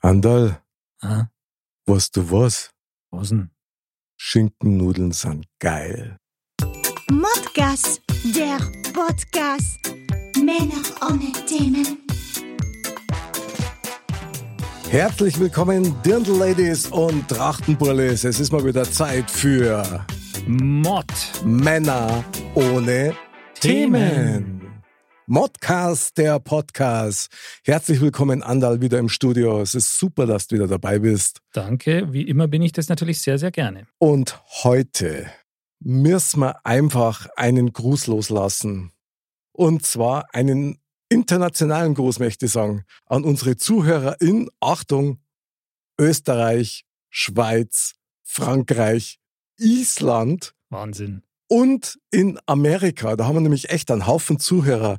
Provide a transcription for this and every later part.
Andal, Ah, weißt du was? was denn? Schinkennudeln sind geil. Modcast, der Podcast. Männer ohne Themen. Herzlich willkommen, Dirndl-Ladies und Trachtenbullis. Es ist mal wieder Zeit für Mod. Männer ohne Themen. Themen. Modcast, der Podcast. Herzlich willkommen, Andal, wieder im Studio. Es ist super, dass du wieder dabei bist. Danke. Wie immer bin ich das natürlich sehr, sehr gerne. Und heute müssen wir einfach einen Gruß loslassen. Und zwar einen internationalen Gruß, möchte ich sagen, an unsere Zuhörer in, Achtung, Österreich, Schweiz, Frankreich, Island Wahnsinn. Und in Amerika. Da haben wir nämlich echt einen Haufen Zuhörer.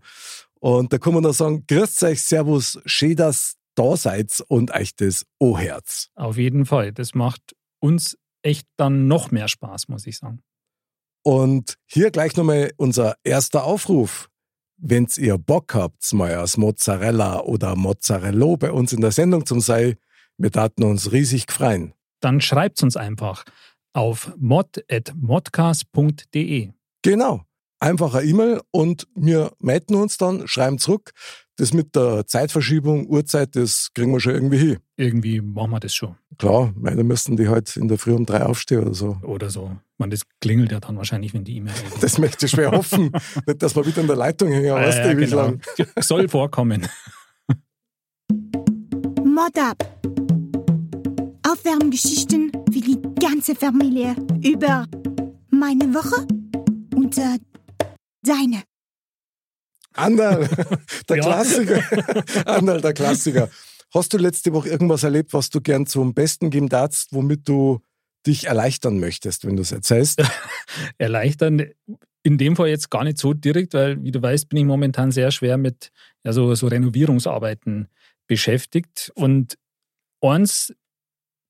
Und da kann man nur sagen, grüßt euch, servus, schön, dass da seid und euch das O-Herz. Auf jeden Fall. Das macht uns echt dann noch mehr Spaß, muss ich sagen. Und hier gleich nochmal unser erster Aufruf. Wenn ihr Bock habt, mal als Mozzarella oder Mozzarella bei uns in der Sendung zum sei, wir taten uns riesig freuen. Dann schreibt uns einfach auf mod.modcast.de. Genau. Einfach eine E-Mail und wir melden uns dann, schreiben zurück. Das mit der Zeitverschiebung, Uhrzeit, das kriegen wir schon irgendwie hin. Irgendwie machen wir das schon. Klar, meine müssten die halt in der Früh um drei aufstehen oder so. Oder so. Man, das klingelt ja dann wahrscheinlich, wenn die E-Mail. Das möchte ich schwer hoffen. Nicht, dass wir wieder in der Leitung hängen, aber Ja, weißt du, ja, ewig genau. lang. Soll vorkommen. Mod ab. Aufwärmgeschichten für die ganze Familie über meine Woche und äh, deine. Anderl, der Ja. Klassiker. Anderl, der Klassiker. Hast du letzte Woche irgendwas erlebt, was du gern zum Besten geben darfst, womit du dich erleichtern möchtest, wenn du es erzählst? erleichtern. In dem Fall jetzt gar nicht so direkt, weil, wie du weißt, bin ich momentan sehr schwer mit ja, so, so Renovierungsarbeiten beschäftigt. Und eins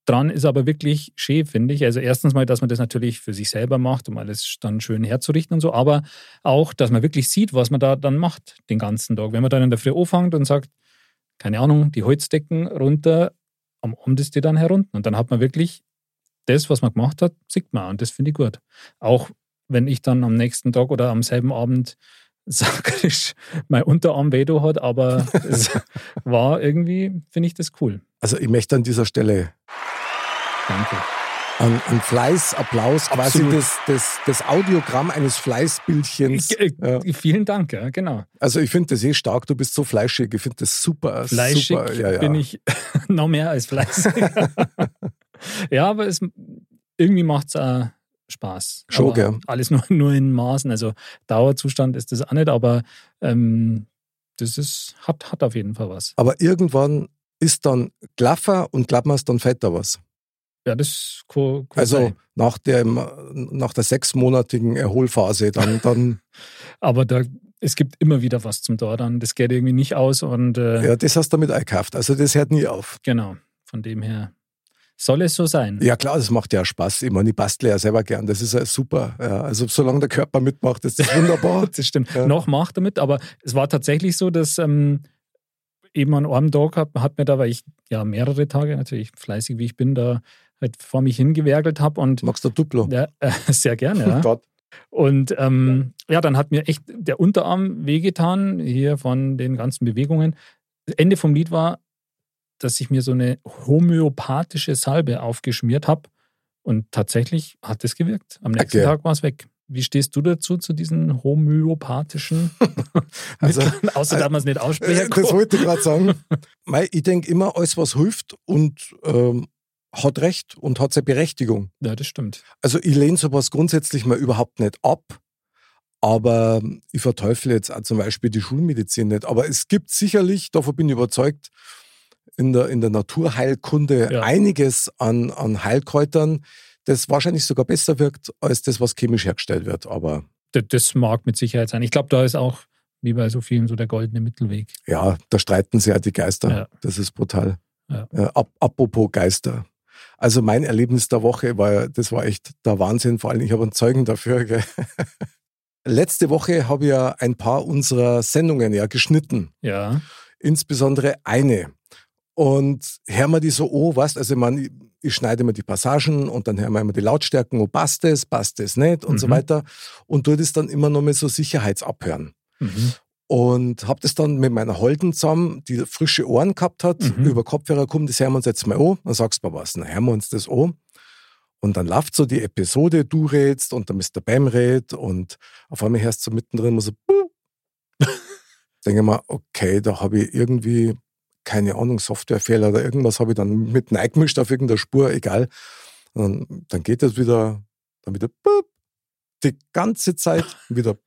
dran ist aber wirklich schön, finde ich. Also erstens mal, dass man das natürlich für sich selber macht, um alles dann schön herzurichten und so, aber auch, dass man wirklich sieht, was man da dann macht den ganzen Tag. Wenn man dann in der Früh anfängt und sagt, keine Ahnung, die Holzdecken runter, am Abend ist die dann herunter. Und dann hat man wirklich das, was man gemacht hat, sieht man. Und das finde ich gut. Auch wenn ich dann am nächsten Tag oder am selben Abend sakrisch mein Unterarm weh hat, aber es war irgendwie, finde ich das cool. Also ich möchte an dieser Stelle Danke. an, an Fleiß, Applaus, quasi das, das, das Audiogramm eines Fleißbildchens. Äh, Ja. Vielen Dank, ja, genau. Also ich finde das eh stark, du bist so fleischig, ich finde das super. Fleischig super. Ja, ja. bin ich noch mehr als fleißig. ja, aber es, irgendwie macht es auch Spaß. Schon, gell? Alles nur, nur in Maßen. Also Dauerzustand ist das auch nicht, aber ähm, das ist, hat, hat auf jeden Fall was. Aber irgendwann ist dann Klaffer und Klappmers dann fetter was. Ja, das kann, kann Also sein. nach, dem, nach der sechsmonatigen Erholphase, dann, dann Aber da, es gibt immer wieder was zum Dordern. Das geht irgendwie nicht aus und äh, ja, das hast du damit eingekauft. Also das hört nie auf. genau, von dem her soll es so sein. Ja klar, das macht ja Spaß. Ich meine, ich bastle ja selber gern. Das ist ja super. Ja, also solange der Körper mitmacht, ist das wunderbar. Das stimmt. Ja. Noch macht damit, aber es war tatsächlich so, dass ähm, eben an einem Tag hat, hat mir da, weil ich ja mehrere Tage natürlich fleißig wie ich bin, da halt vor mich hingewerkelt habe und Magst du Duplo? ja, äh, sehr gerne. Ja. Gott. Und ähm, ja, dann hat mir echt der Unterarm wehgetan, hier von den ganzen Bewegungen. Das Ende vom Lied war, dass ich mir so eine homöopathische Salbe aufgeschmiert habe. Und tatsächlich hat es gewirkt. Am nächsten Okay. Tag war es weg. Wie stehst du dazu, zu diesen homöopathischen Also? Außer, dass man es nicht Äh, aussprechen Das wollte ich gerade sagen. Ich denke immer, alles, was hilft und ähm, hat Recht und hat seine Berechtigung. Ja, das stimmt. Also ich lehne sowas grundsätzlich mal überhaupt nicht ab. Aber ich verteufle jetzt auch zum Beispiel die Schulmedizin nicht. Aber es gibt sicherlich, davon bin ich überzeugt, in der, in der Naturheilkunde ja. einiges an, an Heilkräutern, das wahrscheinlich sogar besser wirkt als das, was chemisch hergestellt wird. Aber das mag mit Sicherheit sein. Ich glaube, da ist auch wie bei so vielen so der goldene Mittelweg. Ja, da streiten sich ja die Geister. Ja. Das ist brutal. Ja. Ap apropos Geister. Also mein Erlebnis der Woche war, das war echt der Wahnsinn. Vor allem, ich habe einen Zeugen dafür. Gell? Letzte Woche habe ich ja ein paar unserer Sendungen ja geschnitten. Ja. Insbesondere eine. Und hören wir die so, oh, was? Also, ich, meine, ich schneide mir die Passagen und dann hören wir immer die Lautstärken, oh, passt es, passt es nicht und mhm. so weiter. Und tue das dann immer noch mal so Sicherheitsabhören. Mhm. Und habe das dann mit meiner Holden zusammen, die frische Ohren gehabt hat, mhm. über Kopfhörer kommen, das hören wir uns jetzt mal an. Dann sagst du mal was, dann hören wir uns das an. Und dann läuft so die Episode, du redst und der Mr. Bam redet und auf einmal hörst du mittendrin so, denke mal, okay, da habe ich irgendwie, keine Ahnung, Softwarefehler oder irgendwas habe ich dann mit eingemischt auf irgendeiner Spur, egal. Und dann, dann geht das wieder, dann wieder die ganze Zeit wieder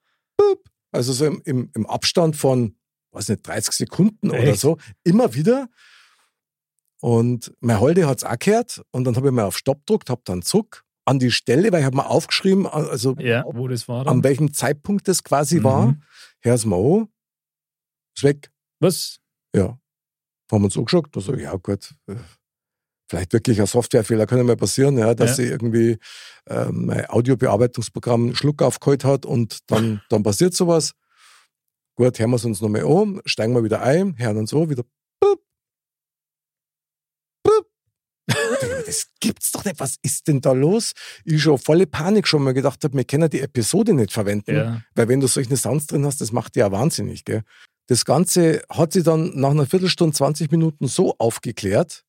also so im, im, im Abstand von, weiß nicht, 30 Sekunden Echt? oder so, immer wieder. Und mein Holde hat es auch gehört und dann habe ich mal auf Stopp gedrückt, habe dann zurück an die Stelle, weil ich habe mal aufgeschrieben, also ja, wo das war dann. an welchem Zeitpunkt das quasi mhm. war. Hör's mal an, ist weg. Was? Ja. Haben wir uns angeschaut, also ja gut, äh, vielleicht wirklich ein Softwarefehler kann ja mal passieren, ja, dass ja. sie irgendwie ähm, mein Audiobearbeitungsprogramm einen Schluck aufgeholt hat und dann, dann passiert sowas. Gut, hören wir es uns nochmal um, steigen wir wieder ein, hören uns so, wieder bup, bup. das gibt's doch nicht. Was ist denn da los? Ich schon volle Panik schon mal gedacht habe, wir können die Episode nicht verwenden, ja. weil wenn du solche Sounds drin hast, das macht dich ja wahnsinnig. Gell? Das Ganze hat sie dann nach einer Viertelstunde, 20 Minuten so aufgeklärt,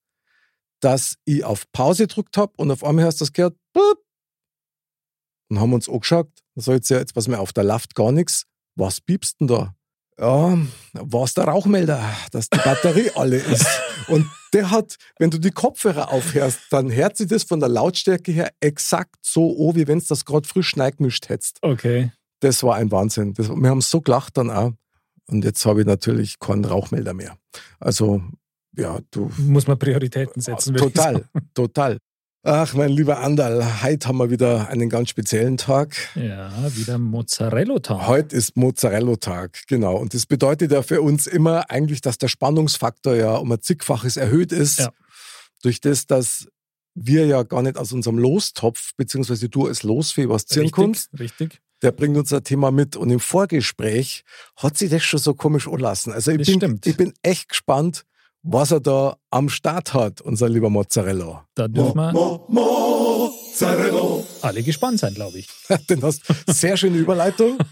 dass ich auf Pause gedrückt habe und auf einmal hast du das gehört, Bup. und haben uns angeschaut. Da soll jetzt ja jetzt was mehr auf der Laft gar nichts. Was piepst denn da? Ja, war es der Rauchmelder, dass die Batterie alle ist. Und der hat, wenn du die Kopfhörer aufhörst, dann hört sich das von der Lautstärke her exakt so an, wie wenn es das gerade frisch neigemischt hättest. Okay. Das war ein Wahnsinn. Das, wir haben so gelacht dann auch. Und jetzt habe ich natürlich keinen Rauchmelder mehr. Also ja, du. Muss man Prioritäten setzen. Total, total. Ach, mein lieber Andal, heute haben wir wieder einen ganz speziellen Tag. Ja, wieder Mozzarella-Tag. Heute ist Mozzarella-Tag, genau. Und das bedeutet ja für uns immer eigentlich, dass der Spannungsfaktor ja um ein zigfaches erhöht ist. Ja. Durch das, dass wir ja gar nicht aus unserem Lostopf, beziehungsweise du als Losfee was ziehen richtig, kannst. Richtig. Der bringt unser Thema mit. Und im Vorgespräch hat sich das schon so komisch anlassen. Also ich, bin, ich bin echt gespannt, was er da am Start hat, unser lieber Mozzarella. Da dürfen wir Mo, Mo, Mozzarella. alle gespannt sein, glaube ich. Den hast sehr schöne Überleitung.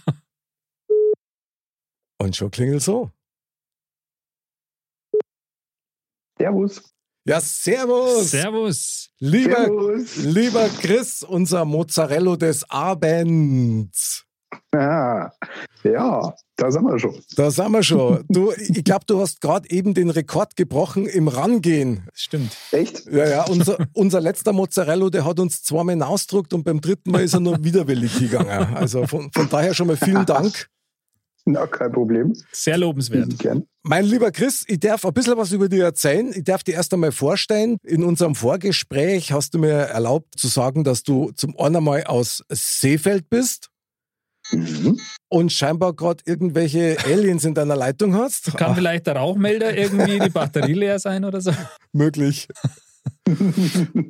Und schon klingelt so. Servus. Ja, servus. Servus. Lieber, servus. lieber Chris, unser Mozzarella des Abends. Ja, ja, da sind wir schon. Da sind wir schon. Du, ich glaube, du hast gerade eben den Rekord gebrochen im Rangehen. Stimmt. Echt? Ja, ja. Unser, unser letzter Mozzarella, der hat uns zweimal hinausgedruckt und beim dritten Mal ist er nur widerwillig gegangen. Also von, von daher schon mal vielen Dank. Na, kein Problem. Sehr lobenswert. Gern. Mein lieber Chris, ich darf ein bisschen was über dich erzählen. Ich darf dir erst einmal vorstellen. In unserem Vorgespräch hast du mir erlaubt zu sagen, dass du zum einen einmal aus Seefeld bist. Mhm. Und scheinbar gerade irgendwelche Aliens in deiner Leitung hast. Kann vielleicht der Rauchmelder irgendwie die Batterie leer sein oder so? Möglich.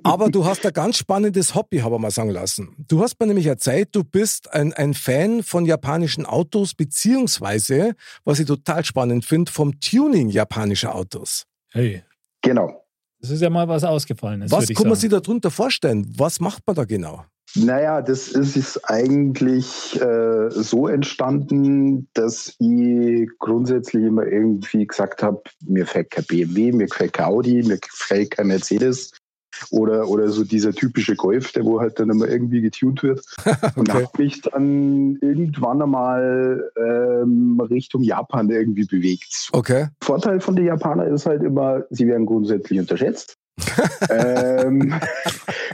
Aber du hast ein ganz spannendes Hobby, habe ich mal sagen lassen. Du hast mir nämlich erzählt, du bist ein, ein Fan von japanischen Autos, beziehungsweise, was ich total spannend finde, vom Tuning japanischer Autos. Hey. Genau. Das ist ja mal was Ausgefallenes. Was kann man sich darunter vorstellen? Was macht man da genau? Naja, das ist eigentlich äh, so entstanden, dass ich grundsätzlich immer irgendwie gesagt habe, mir gefällt kein BMW, mir gefällt kein Audi, mir gefällt kein Mercedes oder, oder so dieser typische Golf, der wo halt dann immer irgendwie getuned wird. okay. Und habe mich dann irgendwann einmal ähm, Richtung Japan irgendwie bewegt. Okay. Vorteil von den Japanern ist halt immer, sie werden grundsätzlich unterschätzt. ähm,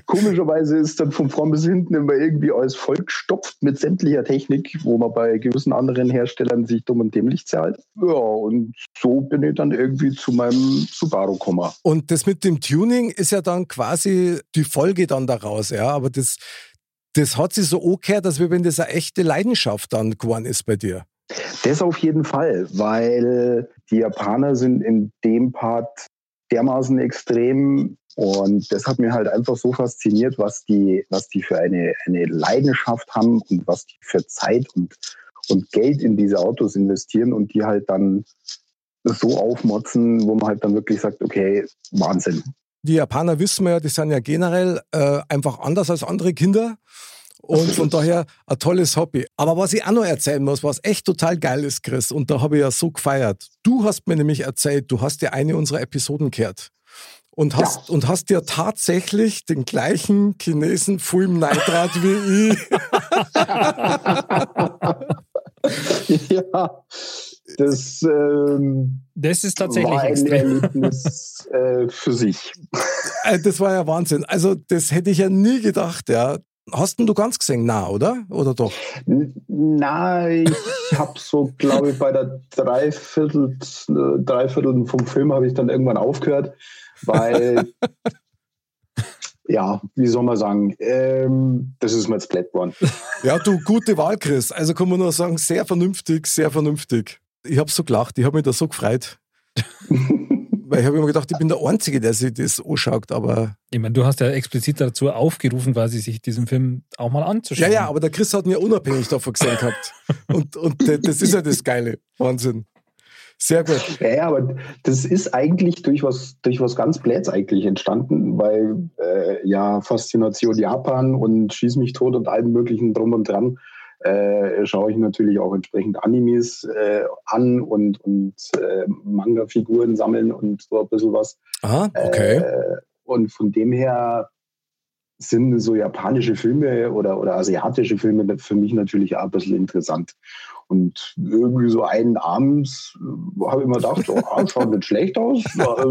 komischerweise ist dann von vorn bis hinten immer irgendwie alles vollgestopft mit sämtlicher Technik, wo man bei gewissen anderen Herstellern sich dumm und dämlich zahlt. Ja, und so bin ich dann irgendwie zu meinem Subaru gekommen. Und das mit dem Tuning ist ja dann quasi die Folge dann daraus, ja. Aber das, das hat sich so angehört, dass wenn das eine echte Leidenschaft dann geworden ist bei dir. Das auf jeden Fall, weil die Japaner sind in dem Part dermaßen extrem und das hat mir halt einfach so fasziniert, was die, was die für eine, eine Leidenschaft haben und was die für Zeit und, und Geld in diese Autos investieren und die halt dann so aufmotzen, wo man halt dann wirklich sagt, okay, Wahnsinn. Die Japaner wissen wir ja, die sind ja generell äh, einfach anders als andere Kinder. Und von daher ein tolles Hobby. Aber was ich auch noch erzählen muss, was echt total geil ist, Chris, und da habe ich ja so gefeiert. Du hast mir nämlich erzählt, du hast dir eine unserer Episoden gehört. Und hast, ja. und hast dir tatsächlich den gleichen Chinesen Film Neidrat wie ich. ja, das, ähm, das ist tatsächlich war ein extrem. Erlebnis äh, für sich. Äh, das war ja Wahnsinn. Also das hätte ich ja nie gedacht, ja. Hast du ganz gesehen? Na, oder? Oder doch? Nein, ich habe so, glaube ich, bei der Dreiviertel, Dreiviertel vom Film habe ich dann irgendwann aufgehört, weil, ja, wie soll man sagen, ähm, das ist mir jetzt One. Ja, du, gute Wahl, Chris. Also kann man nur sagen, sehr vernünftig, sehr vernünftig. Ich habe so gelacht, ich habe mich da so gefreut. Weil ich habe immer gedacht, ich bin der Einzige, der sich das anschaut, aber. Ich meine, du hast ja explizit dazu aufgerufen, quasi sich diesen Film auch mal anzuschauen. Ja, ja, aber der Chris hat mir unabhängig davon gesehen gehabt. Und, und das ist ja das Geile. Wahnsinn. Sehr gut. Ja, ja, aber das ist eigentlich durch was, durch was ganz Bläts eigentlich entstanden, weil äh, ja Faszination Japan und Schieß mich tot und allem möglichen drum und dran äh, schaue ich natürlich auch entsprechend Animes äh, an und, und äh, Manga-Figuren sammeln und so ein bisschen was. Ah, okay. Und von dem her sind so japanische Filme oder, oder asiatische Filme für mich natürlich auch ein bisschen interessant. Und irgendwie so einen abends äh, habe ich mir gedacht, oh, ah, schaut nicht schlecht aus,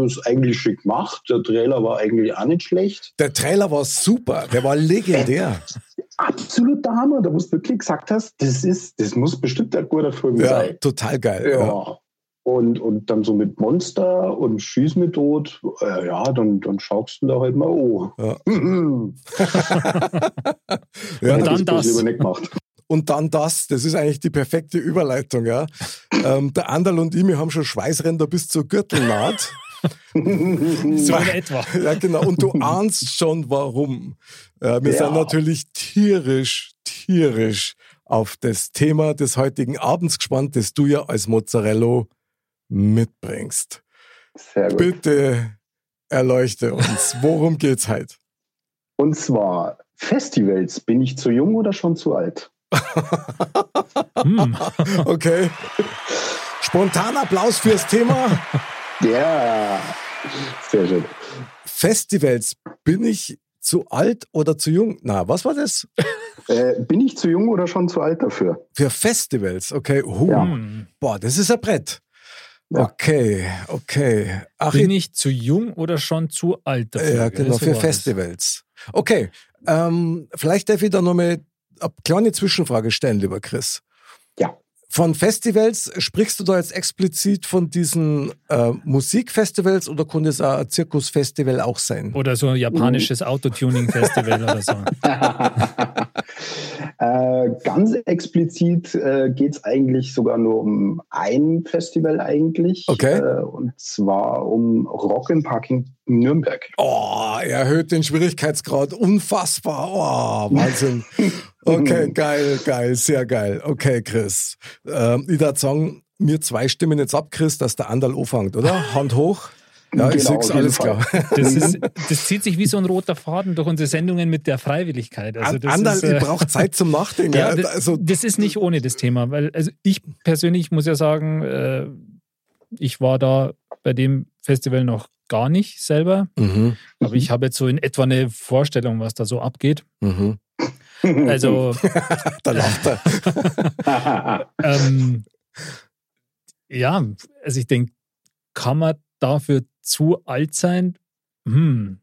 ist eigentlich schick gemacht. Der Trailer war eigentlich auch nicht schlecht. Der Trailer war super, der war legendär. Absoluter Hammer, da wo du wirklich gesagt hast, das ist, das muss bestimmt ein guter Film ja, sein. Total geil. Ja. ja. Und, und dann so mit Monster und Schieß mit Tod, äh, ja, dann, dann schaust du da halt mal oh. Ja. ja, und dann das. Lieber nicht gemacht und dann das. Das ist eigentlich die perfekte Überleitung. Ja. ähm, der Anderl und ich, wir haben schon Schweißränder bis zur Gürtelnaht. so in etwa. Ja, genau. Und du ahnst schon, warum. Äh, wir ja. sind natürlich tierisch, tierisch auf das Thema des heutigen Abends gespannt, das du ja als Mozzarella mitbringst. Sehr gut. Bitte erleuchte uns. Worum geht's heute? Und zwar Festivals. Bin ich zu jung oder schon zu alt? hm. Okay. Spontaner Applaus fürs Thema. Ja, sehr schön. Festivals, bin ich zu alt oder zu jung? Na, was war das? Äh, bin ich zu jung oder schon zu alt dafür? Für Festivals, okay. Uh, ja. Boah, das ist ein Brett. Ja. Okay, okay. Ach, bin ich zu jung oder schon zu alt dafür? Ja, genau, für Festivals. Okay, ähm, vielleicht darf ich da nochmal eine kleine Zwischenfrage stellen, lieber Chris. Ja. Von Festivals, sprichst du da jetzt explizit von diesen äh, Musikfestivals oder könnte es auch ein Zirkusfestival auch sein? Oder so ein japanisches Autotuning-Festival oder so? äh, ganz explizit äh, geht es eigentlich sogar nur um ein Festival eigentlich. Okay. Äh, und zwar um Rock in Parking Nürnberg. Oh, erhöht den Schwierigkeitsgrad. Unfassbar. Oh, Wahnsinn. Okay, geil, geil, sehr geil. Okay, Chris. Ähm, ich würde sagen, mir zwei Stimmen jetzt ab, Chris, dass der Andal anfängt, oder? Hand hoch. Ja, ich genau, alles klar. Das, ist, das, zieht sich wie so ein roter Faden durch unsere Sendungen mit der Freiwilligkeit. Also das Andal, ist, äh, braucht Zeit zum Nachdenken. ja, das, also, das ist nicht ohne das Thema, weil also ich persönlich muss ja sagen, äh, ich war da bei dem Festival noch gar nicht selber, mhm. aber ich habe jetzt so in etwa eine Vorstellung, was da so abgeht. Mhm. Also. da lacht er. ähm, ja, also ich denke, kann man dafür zu alt sein? hm,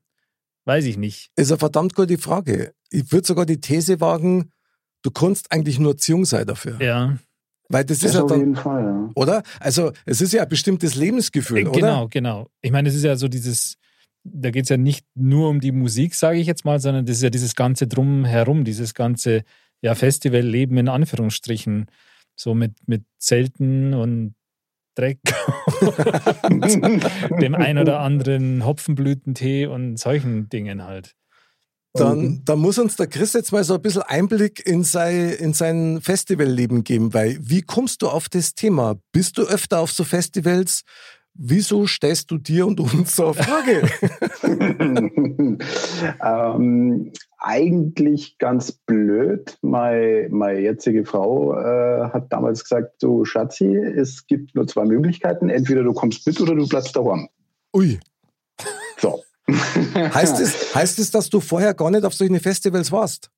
weiß ich nicht. Ist eine verdammt gute Frage. Ich würde sogar die These wagen, du kannst eigentlich nur Erziehung sein dafür. Ja. Weil das, Das ist ja auf dann, jeden Fall, ja. oder? Also es ist ja ein bestimmtes Lebensgefühl, Äh, oder? Genau, genau. Ich meine, es ist ja so dieses, da geht es ja nicht nur um die Musik, sage ich jetzt mal, sondern das ist ja dieses ganze Drumherum, dieses ganze ja, Festivalleben in Anführungsstrichen. So mit, mit Zelten und Dreck und dem ein oder anderen Hopfenblütentee und solchen Dingen halt. Dann, dann muss uns der Chris jetzt mal so ein bisschen Einblick in sein, in sein Festivalleben geben, weil wie kommst du auf das Thema? Bist du öfter auf so Festivals? Wieso stellst du dir und uns so eine Frage? ähm, eigentlich ganz blöd. Meine, meine jetzige Frau äh, hat damals gesagt, du Schatzi, es gibt nur zwei Möglichkeiten. Entweder du kommst mit oder du bleibst daheim. Ui. So. Heißt es, heißt es, dass du vorher gar nicht auf solche Festivals warst?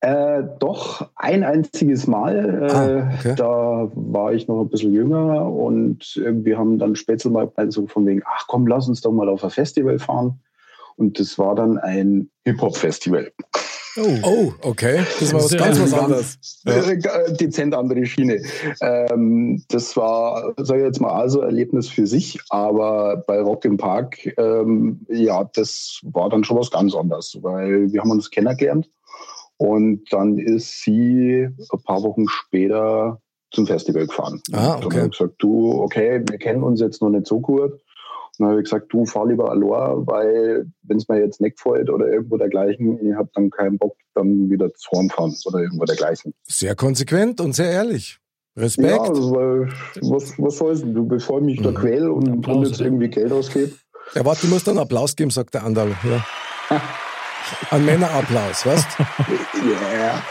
Äh, doch, ein einziges Mal. Äh, Ah, okay. Da war ich noch ein bisschen jünger und wir haben dann später mal so von wegen, ach komm, lass uns doch mal auf ein Festival fahren. Und das war dann ein Hip-Hop-Festival. Oh, Oh, okay. Das war was ganz was ganz- anderes. Ja. Äh, dezent andere Schiene. Ähm, das war, sage ich jetzt mal, also ein Erlebnis für sich, aber bei Rock im Park, ähm, ja, das war dann schon was ganz anderes, weil wir haben uns kennengelernt und dann ist sie ein paar Wochen später zum Festival gefahren. Ah, Und okay. Dann habe ich gesagt, du, okay, wir kennen uns jetzt noch nicht so gut. Und dann habe ich gesagt, du fahr lieber allein, weil wenn es mir jetzt nicht gefällt oder irgendwo dergleichen, ich habe dann keinen Bock, dann wieder zu Horn fahren oder irgendwo dergleichen. Sehr konsequent und sehr ehrlich. Respekt. Ja, also, weil, was, was soll's denn? Du, bevor ich mich da Mhm. quäl und, Applaus, und jetzt irgendwie Geld ausgebe. Ja, warte, du musst dann Applaus geben, sagt der Andal. Ja. Ein Männerapplaus, weißt Ja.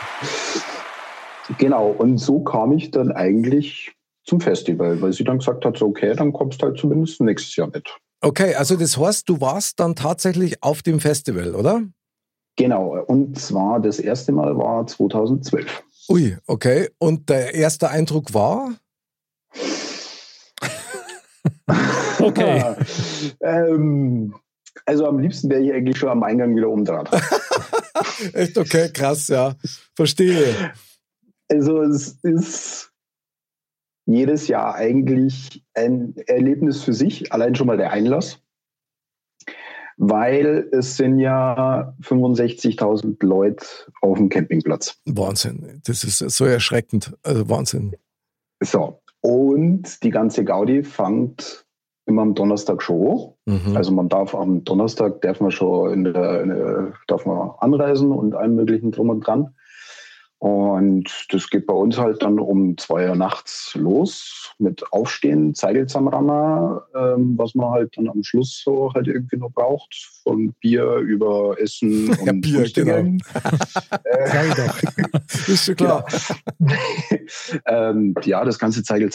Genau, und so kam ich dann eigentlich zum Festival, weil sie dann gesagt hat, so, okay, dann kommst du halt zumindest nächstes Jahr mit. Okay, also das heißt, du warst dann tatsächlich auf dem Festival, oder? Genau, und zwar das erste Mal war 2012. Ui, okay. Und der erste Eindruck war? okay. ähm, also am liebsten wäre ich eigentlich schon am Eingang wieder umdraht. Echt okay, krass, ja. Verstehe. Also es ist jedes Jahr eigentlich ein Erlebnis für sich, allein schon mal der Einlass, weil es sind ja 65.000 Leute auf dem Campingplatz. Wahnsinn. Das ist so erschreckend. Also Wahnsinn. So, und die ganze Gaudi fängt immer am Donnerstag schon an. Mhm. Also man darf am Donnerstag, darf man schon in der, in der, darf man anreisen und allem möglichen drum und dran. Und das geht bei uns halt dann um zwei Uhr nachts los mit Aufstehen, Zeigel zusammenrammen, ähm, was man halt dann am Schluss so halt irgendwie noch braucht. Von Bier über Essen und Ja, Bier. Sag ich doch. ist schon klar. ähm, ja, das ganze Zeigel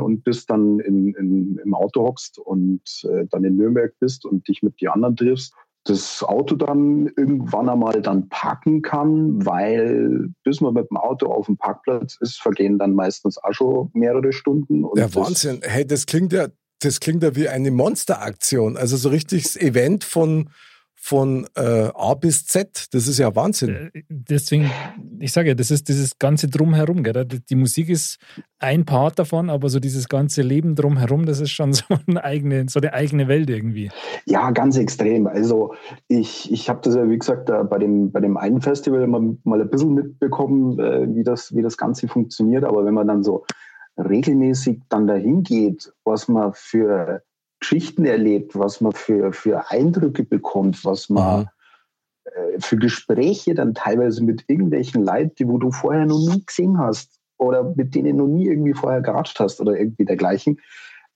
und bis dann in, in, im Auto hockst und äh, dann in Nürnberg bist und dich mit die anderen triffst. Das Auto dann irgendwann einmal dann parken kann, weil bis man mit dem Auto auf dem Parkplatz ist, vergehen dann meistens auch schon mehrere Stunden. Und Ja, das- Wahnsinn. Hey, das klingt ja, das klingt ja wie eine Monsteraktion. Also so richtiges Event von, von äh, A bis Z. Das ist ja Wahnsinn. Äh, Deswegen, ich sage ja, das ist dieses ganze Drumherum. Gell? Die Musik ist ein Part davon, aber so dieses ganze Leben drumherum, das ist schon so eine eigene, so eine eigene Welt irgendwie. Ja, ganz extrem. Also ich, ich habe das ja, wie gesagt, da bei dem, bei dem einen Festival mal, mal ein bisschen mitbekommen, äh, wie, das, wie das Ganze funktioniert. Aber wenn man dann so regelmäßig dann dahin geht, was man für Geschichten erlebt, was man für, für Eindrücke bekommt, was man Mhm. äh, für Gespräche dann teilweise mit irgendwelchen Leuten, die wo du vorher noch nie gesehen hast oder mit denen noch nie irgendwie vorher geratscht hast oder irgendwie dergleichen.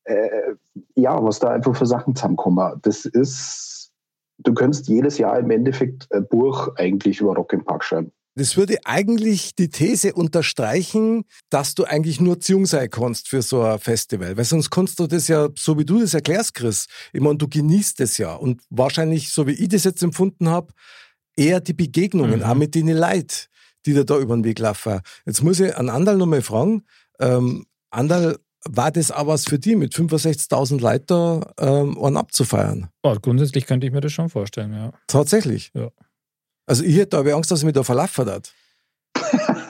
Äh, ja, was da einfach für Sachen zusammenkommen. Das ist, du könntest jedes Jahr im Endeffekt ein Buch eigentlich über Rock im Park schreiben. Das würde eigentlich die These unterstreichen, dass du eigentlich nur Ziehung sein kannst für so ein Festival. Weil sonst kannst du das ja, so wie du das erklärst, Chris, ich meine, du genießt es ja. Und wahrscheinlich, so wie ich das jetzt empfunden habe, eher die Begegnungen, Mhm. auch mit den Leuten, die dir da über den Weg laufen. Jetzt muss ich an Andal nochmal fragen. Ähm, Andal, war das auch was für die, mit 65.000 Leuten ähm, einen abzufeiern? Oh, grundsätzlich könnte ich mir das schon vorstellen, ja. Tatsächlich? Ja. Also ich hätte aber Angst, dass ich mich da verlaufen hat.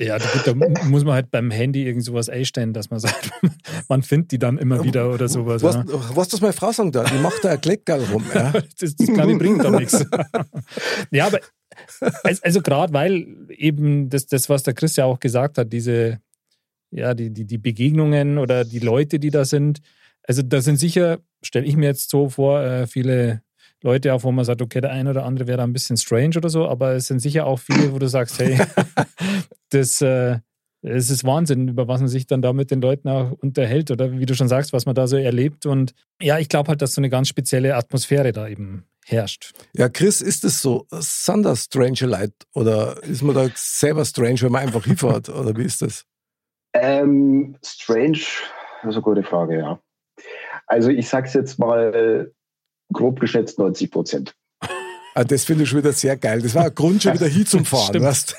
Ja, gut, da muss man halt beim Handy irgend sowas einstellen, dass man sagt, man findet die dann immer wieder oder sowas. Was, ja. was das meine Frau sagen da? Die macht da ein Kleckerl rum. Ja. Das, das kann ich bringt doch nichts. Ja, aber also, also gerade weil eben das, das, was der Chris ja auch gesagt hat, diese, ja, die, die, die Begegnungen oder die Leute, die da sind, also da sind sicher, stelle ich mir jetzt so vor, äh, viele Leute auch, wo man sagt, okay, der eine oder andere wäre da ein bisschen strange oder so, aber es sind sicher auch viele, wo du sagst, hey, das, äh, es ist Wahnsinn, über was man sich dann da mit den Leuten auch unterhält oder wie du schon sagst, was man da so erlebt. Und ja, ich glaube halt, dass so eine ganz spezielle Atmosphäre da eben herrscht. Ja, Chris, ist es so? Sind das strange Leute oder ist man da selber strange, wenn man einfach hinfährt oder wie ist das? Ähm, strange, das ist eine gute Frage, ja. Also ich sag's jetzt mal grob geschätzt 90 Prozent. Ah, das finde ich schon wieder sehr geil. Das war ein Grund schon wieder hin zum Fahren. Weißt?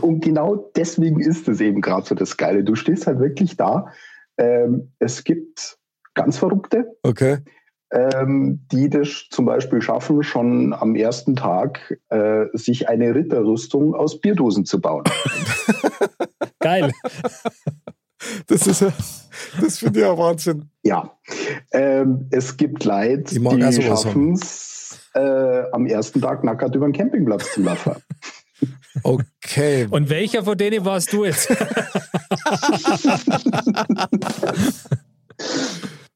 Und genau deswegen ist es eben gerade so das Geile. Du stehst halt wirklich da. Ähm, es gibt ganz Verrückte, Okay. ähm, die das zum Beispiel schaffen, schon am ersten Tag äh, sich eine Ritterrüstung aus Bierdosen zu bauen. Geil. Das ist ja, das finde ich ja Wahnsinn. Ja, ähm, es gibt Leute, die schaffen es, äh, am ersten Tag nackert über den Campingplatz zu laufen. Okay. Und welcher von denen warst du jetzt?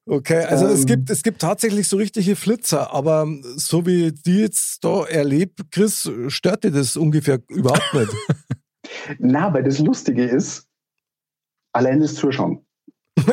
Okay, also es Ähm. gibt es gibt tatsächlich so richtige Flitzer, aber so wie die jetzt da erlebt, Chris, stört dir das ungefähr überhaupt nicht. Na, weil das Lustige ist, allein das Zuschauen.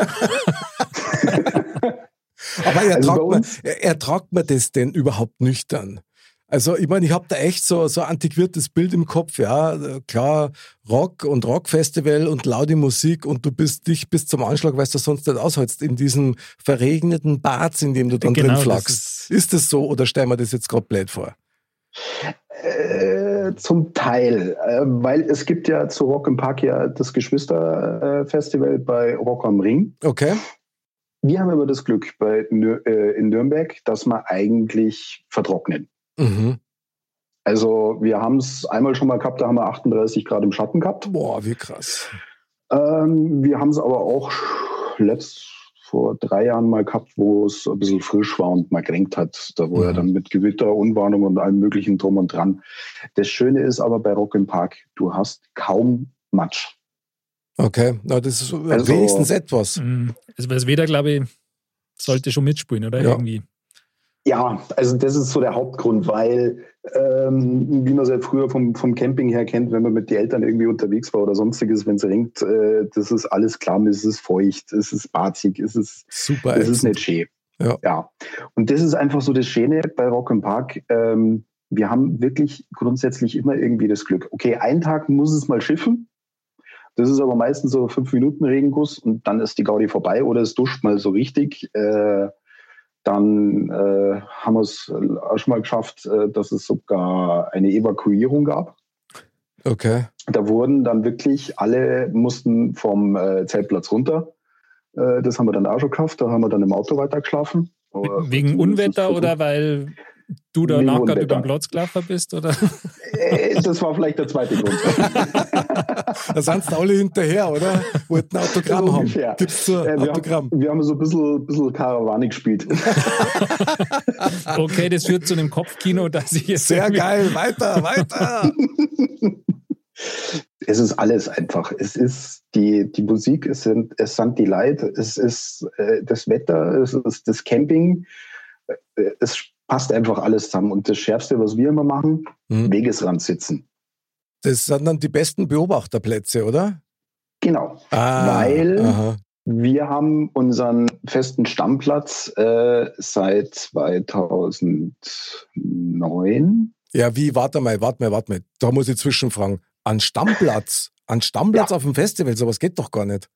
Aber ertragt, Also man, er- ertragt man das denn überhaupt nüchtern? Also ich meine, ich habe da echt so, so ein antiquiertes Bild im Kopf, ja, klar, Rock und Rockfestival und laute Musik und du bist dich bis zum Anschlag, weil du sonst nicht aushältst, in diesem verregneten Bad, in dem du dann Genau, drin flachst. Ist das so oder stellen wir das jetzt gerade blöd vor? Äh, zum Teil, äh, weil es gibt ja zu Rock im Park ja das Geschwisterfestival bei Rock am Ring. Okay. Wir haben aber das Glück bei äh, in Nürnberg, dass wir eigentlich vertrocknen. Mhm. Also wir haben es einmal schon mal gehabt, da haben wir 38 Grad im Schatten gehabt. Boah, wie krass. Ähm, wir haben es aber auch letzt vor drei Jahren mal gehabt, wo es ein bisschen frisch war und mal gerenkt hat. Da wo Mhm. er dann mit Gewitter, Unwarnung und allem möglichen drum und dran. Das Schöne ist aber bei Rock im Park, du hast kaum Matsch. Okay, na, das ist Also- wenigstens etwas. Mm, Also das Weder, glaube ich, sollte schon mitspielen, oder? Ja. Irgendwie. Ja, also das ist so der Hauptgrund, weil ähm, wie man es ja früher vom, vom Camping her kennt, wenn man mit den Eltern irgendwie unterwegs war oder sonstiges, wenn es regnet, äh, das ist alles klamm, es ist feucht, es ist barzig, es ist Super Das ist nicht schön. Ja. ja. Und das ist einfach so das Schöne bei Rock im Park. Ähm, wir haben wirklich grundsätzlich immer irgendwie das Glück. Okay, einen Tag muss es mal schiffen. Das ist aber meistens so fünf Minuten Regenguss und dann ist die Gaudi vorbei oder es duscht mal so richtig. Äh, dann äh, haben wir es auch schon mal geschafft, äh, dass es sogar eine Evakuierung gab. Okay. Da wurden dann wirklich alle mussten vom äh, Zeltplatz runter. Äh, das haben wir dann auch schon geschafft. Da haben wir dann im Auto weitergeschlafen. Wegen Unwetter oder weil du da Unwetter. über den Platz gelaufen bist? Oder? Äh, Das war vielleicht der zweite Grund. Da sind sie alle hinterher, oder? Wollten Autogramm So haben. Gibt's so Äh, wir, Autogramm? haben, wir haben so ein bisschen, bisschen Karawane gespielt. Okay, das führt zu einem Kopfkino, dass ich jetzt Sehr geil, weiter, weiter. es ist alles einfach. Es ist die, die Musik, es sind, es sind die Leute, es ist äh, das Wetter, es ist das Camping. Äh, es passt einfach alles zusammen. Und das Schärfste, was wir immer machen, Hm. Wegesrand sitzen. Das sind dann die besten Beobachterplätze, oder? Genau. Ah, Weil- Aha. Wir haben unseren festen Stammplatz äh, seit 2009. Ja, wie? Warte mal, warte mal, warte mal. Da muss ich zwischenfragen. An Stammplatz? An Stammplatz auf dem Festival? Sowas geht doch gar nicht.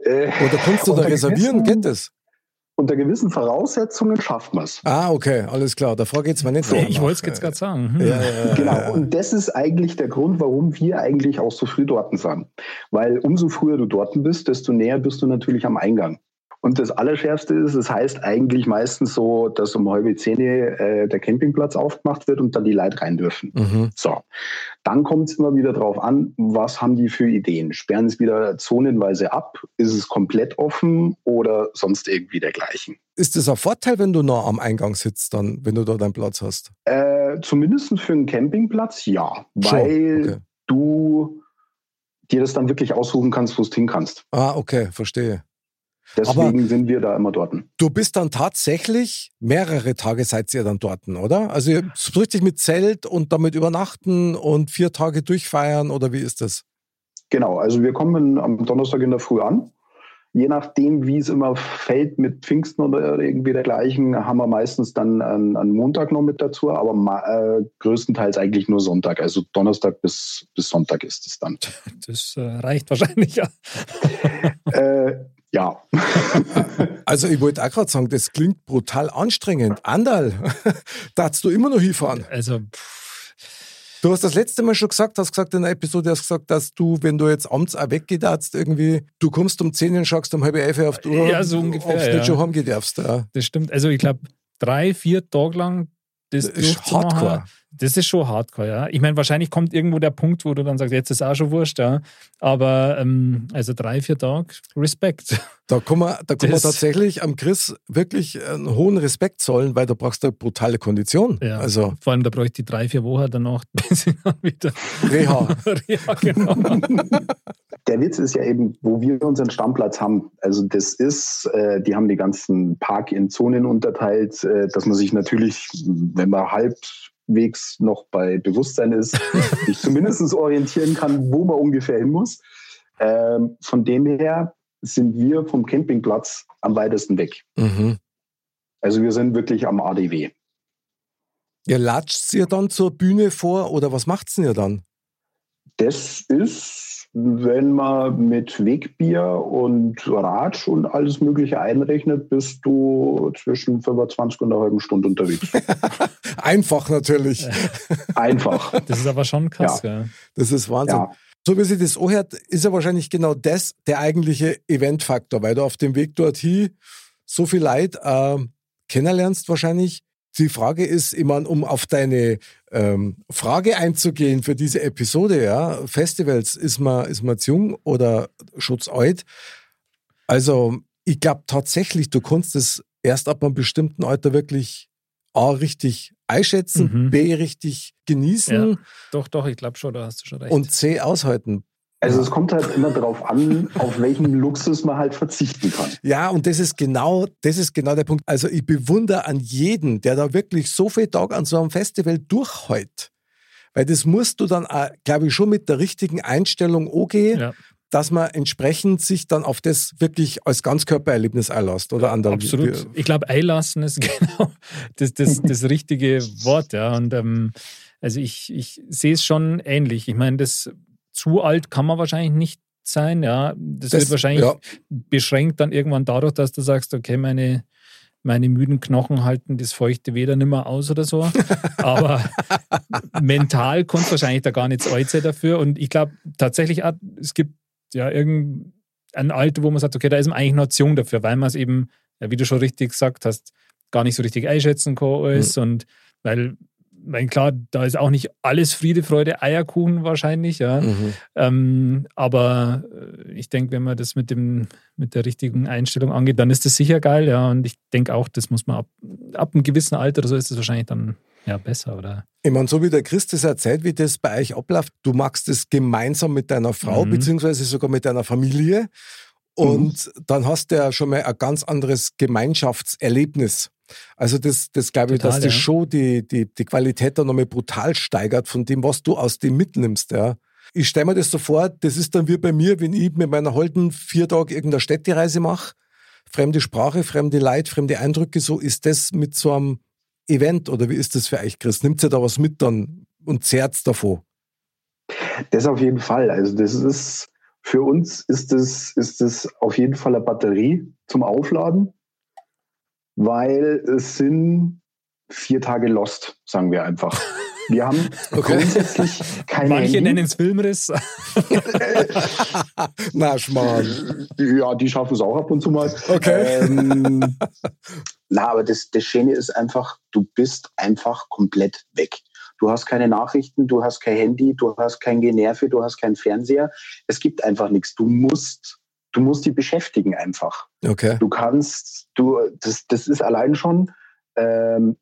Äh, Oder kannst du da reservieren? Geht das? Unter gewissen Voraussetzungen schafft man es. Ah, okay, alles klar. Davor geht es mir nicht so. Ich wollte es jetzt gerade sagen. Hm. Ja, ja, genau, und das ist eigentlich der Grund, warum wir eigentlich auch so früh dort sind. Weil umso früher du dort bist, desto näher bist du natürlich am Eingang. Und das Allerschärfste ist, es das heißt eigentlich meistens so, dass um halbe zehn äh, der Campingplatz aufgemacht wird und dann die Leute rein dürfen. Mhm. So. Dann kommt es immer wieder drauf an, was haben die für Ideen? Sperren es wieder zonenweise ab? Ist es komplett offen oder sonst irgendwie dergleichen? Ist das ein Vorteil, wenn du noch am Eingang sitzt, dann, wenn du da deinen Platz hast? Äh, zumindest für einen Campingplatz ja, weil okay. du dir das dann wirklich aussuchen kannst, wo du hin kannst. Ah, okay, verstehe. Deswegen Aber sind wir da immer dort. Du bist dann tatsächlich mehrere Tage seid ihr dann dort, oder? Also so richtig mit Zelt und damit übernachten und vier Tage durchfeiern oder wie ist das? Genau, also wir kommen am Donnerstag in der Früh an. Je nachdem, wie es immer fällt mit Pfingsten oder irgendwie dergleichen, haben wir meistens dann einen, Montag noch mit dazu, aber äh, größtenteils eigentlich nur Sonntag. Also Donnerstag bis, bis Sonntag ist es dann. Das äh, reicht wahrscheinlich, ja. äh, ja. Also ich wollte auch gerade sagen, das klingt brutal anstrengend. Andal, darfst du immer noch hinfahren? Also Du hast das letzte Mal schon gesagt, hast gesagt in der Episode, hast gesagt, dass du, wenn du jetzt abends auch weggehst, irgendwie, du kommst um 10 und schaust um halb elf auf die Uhr, ja, so ungefähr, ob du ja. nicht schon heimgehen darfst. Ja. Das stimmt. Also ich glaube, drei, vier Tage lang das, das ist Hardcore. Das ist schon Hardcore, ja. Ich meine, wahrscheinlich kommt irgendwo der Punkt, wo du dann sagst, jetzt ist auch schon wurscht, ja. Aber ähm, also drei, vier Tage, Respekt. Da kann man, da kann man tatsächlich am Chris wirklich einen hohen Respekt zollen, weil da brauchst du eine brutale Kondition. Ja, also. Vor allem, da bräuchte ich drei, vier Wochen danach, bis ich dann wieder. Reha. Reha, genau. Der Witz ist ja eben, wo wir unseren Stammplatz haben. Also, das ist, äh, die haben die ganzen Park in Zonen unterteilt, äh, dass man sich natürlich, wenn man halbwegs noch bei Bewusstsein ist, sich zumindest orientieren kann, wo man ungefähr hin muss. Ähm, von dem her sind wir vom Campingplatz am weitesten weg. Mhm. Also wir sind wirklich am ADW. Ihr latscht ihr dann zur Bühne vor oder was macht ihr dann? Das ist, wenn man mit Wegbier und Ratsch und alles Mögliche einrechnet, bist du zwischen 25 und einer halben Stunde unterwegs. Einfach natürlich. Einfach. Das ist aber schon krass. Ja. Das ist Wahnsinn. Ja. So wie sich das anhört, ist ja wahrscheinlich genau das der eigentliche Eventfaktor, weil du auf dem Weg dorthin so viel Leid äh, kennenlernst wahrscheinlich. Die Frage ist, ich meine, um auf deine ähm, Frage einzugehen für diese Episode, ja, Festivals, ist man, ist man jung oder schutz alt? Also, ich glaube tatsächlich, du kannst es erst ab einem bestimmten Alter wirklich A, richtig einschätzen, mhm. B, richtig genießen. Ja, doch, doch, ich glaube schon, da hast du schon recht. Und C, aushalten. Also es kommt halt immer darauf an, auf welchen Luxus man halt verzichten kann. Ja, und das ist genau, das ist genau der Punkt. Also ich bewundere an jeden, der da wirklich so viel Tag an so einem Festival durchhält. Weil das musst du dann, glaube ich, schon mit der richtigen Einstellung angehen. Ja dass man entsprechend sich dann auf das wirklich als Ganzkörpererlebnis einlässt oder andere. Absolut. Ich glaube, einlassen ist genau das, das, das richtige Wort. Ja. Und ähm, also ich, ich sehe es schon ähnlich. Ich meine, das zu alt kann man wahrscheinlich nicht sein. Ja, das, das wird wahrscheinlich ja. beschränkt dann irgendwann dadurch, dass du sagst, okay, meine meine müden Knochen halten das feuchte Weder nimmer aus oder so. Aber mental kommt wahrscheinlich da gar nicht alt sein dafür. Und ich glaube tatsächlich, auch, es gibt ja irgendein Alter, wo man sagt, okay, da ist man eigentlich noch zu jung dafür, weil man es eben, ja, wie du schon richtig gesagt hast, gar nicht so richtig einschätzen kann alles mhm. und weil mein, klar, da ist auch nicht alles Friede, Freude, Eierkuchen wahrscheinlich, ja. Mhm. Ähm, aber äh, ich denke, wenn man das mit, dem, mit der richtigen Einstellung angeht, dann ist das sicher geil, ja. Und ich denke auch, das muss man ab, ab einem gewissen Alter oder so ist es wahrscheinlich dann ja besser, oder? Ich meine, so wie der Christus erzählt, wie das bei euch abläuft, du machst das gemeinsam mit deiner Frau, mhm. beziehungsweise sogar mit deiner Familie. Und mhm. dann hast du ja schon mal ein ganz anderes Gemeinschaftserlebnis. Also das, das glaube ich, dass das ja. schon die, die, die Qualität dann nochmal brutal steigert von dem, was du aus dem mitnimmst. Ja. Ich stelle mir das so vor, das ist dann wie bei mir, wenn ich mit meiner Holden vier Tage irgendeine Städtereise mache, fremde Sprache, fremde Leid, fremde Eindrücke, so ist das mit so einem Event oder wie ist das für euch, Chris? Nimmt ihr da was mit dann und zerrt davon? Das auf jeden Fall. Also das ist für uns ist das, ist das auf jeden Fall eine Batterie zum Aufladen. Weil es sind vier Tage Lost, sagen wir einfach. Wir haben Okay. grundsätzlich keine Manche nennen es Filmriss. Na, Schmarrn. Ja, die schaffen es auch ab und zu mal. Okay. Ähm, na, aber das, das Schöne ist einfach, du bist einfach komplett weg. Du hast keine Nachrichten, du hast kein Handy, du hast kein Generve, du hast keinen Fernseher. Es gibt einfach nichts. Du musst, du musst die beschäftigen einfach. Okay. Du kannst, du, das, das ist allein schon, ähm,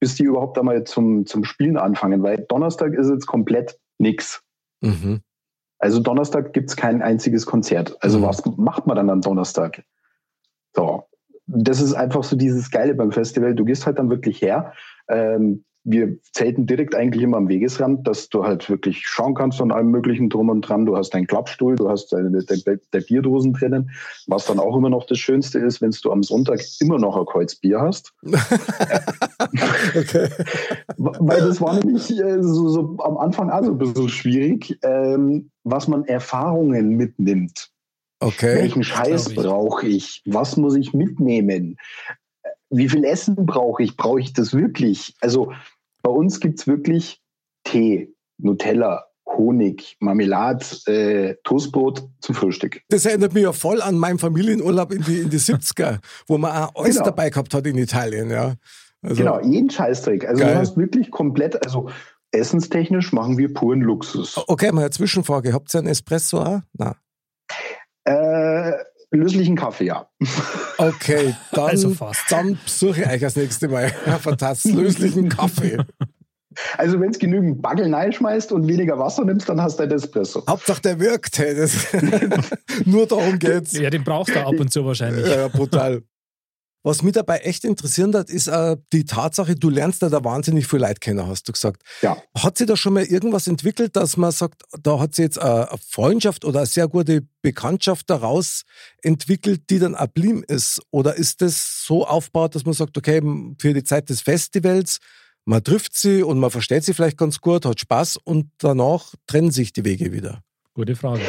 bis die überhaupt einmal zum, zum Spielen anfangen, weil Donnerstag ist jetzt komplett nix. Mhm. Also Donnerstag gibt's kein einziges Konzert. Also Mhm. was macht man dann am Donnerstag? So, das ist einfach so dieses Geile beim Festival. Du gehst halt dann wirklich her. Ähm, wir zelten direkt eigentlich immer am Wegesrand, dass du halt wirklich schauen kannst von allem möglichen drum und dran. Du hast deinen Klappstuhl, du hast deine, deine, deine Bierdosen drinnen. Was dann auch immer noch das Schönste ist, wenn du am Sonntag immer noch ein Kreuz Bier hast. Okay. Weil das war nämlich äh, so, so am Anfang auch so ein bisschen schwierig, ähm, was man Erfahrungen mitnimmt. Okay. Welchen Scheiß brauche ich? Was muss ich mitnehmen? Wie viel Essen brauche ich? Brauche ich das wirklich? Also bei uns gibt es wirklich Tee, Nutella, Honig, Marmelade, äh, Toastbrot zum Frühstück. Das erinnert mich ja voll an meinen Familienurlaub in die, in die 70er, wo man auch alles Genau. dabei gehabt hat in Italien, ja. Also, genau, jeden Scheißdreck. Also Geil. du hast wirklich komplett, also essenstechnisch machen wir puren Luxus. Okay, mal eine Zwischenfrage. Habt ihr einen Espresso auch? Nein. Äh, löslichen Kaffee, ja. Okay, dann, Also fast. dann besuche ich euch das nächste Mal. Fantastisch. Löslichen Kaffee. Also wenn es genügend Bagel reinschmeißt und weniger Wasser nimmst, dann hast du ein Espresso. Hauptsache der wirkt. Hey, das, nur darum geht's. Ja, den brauchst du ab und zu wahrscheinlich. Ja, brutal. Was mich dabei echt interessiert hat, ist äh, die Tatsache, du lernst da, da wahnsinnig viel Leute kennen, hast du gesagt. Ja. Hat sich da schon mal irgendwas entwickelt, dass man sagt, da hat sich jetzt eine eine Freundschaft oder eine sehr gute Bekanntschaft daraus entwickelt, die dann blieben ist? Oder ist das so aufgebaut, dass man sagt, okay, für die Zeit des Festivals, man trifft sie und man versteht sie vielleicht ganz gut, hat Spaß und danach trennen sich die Wege wieder? Gute Frage.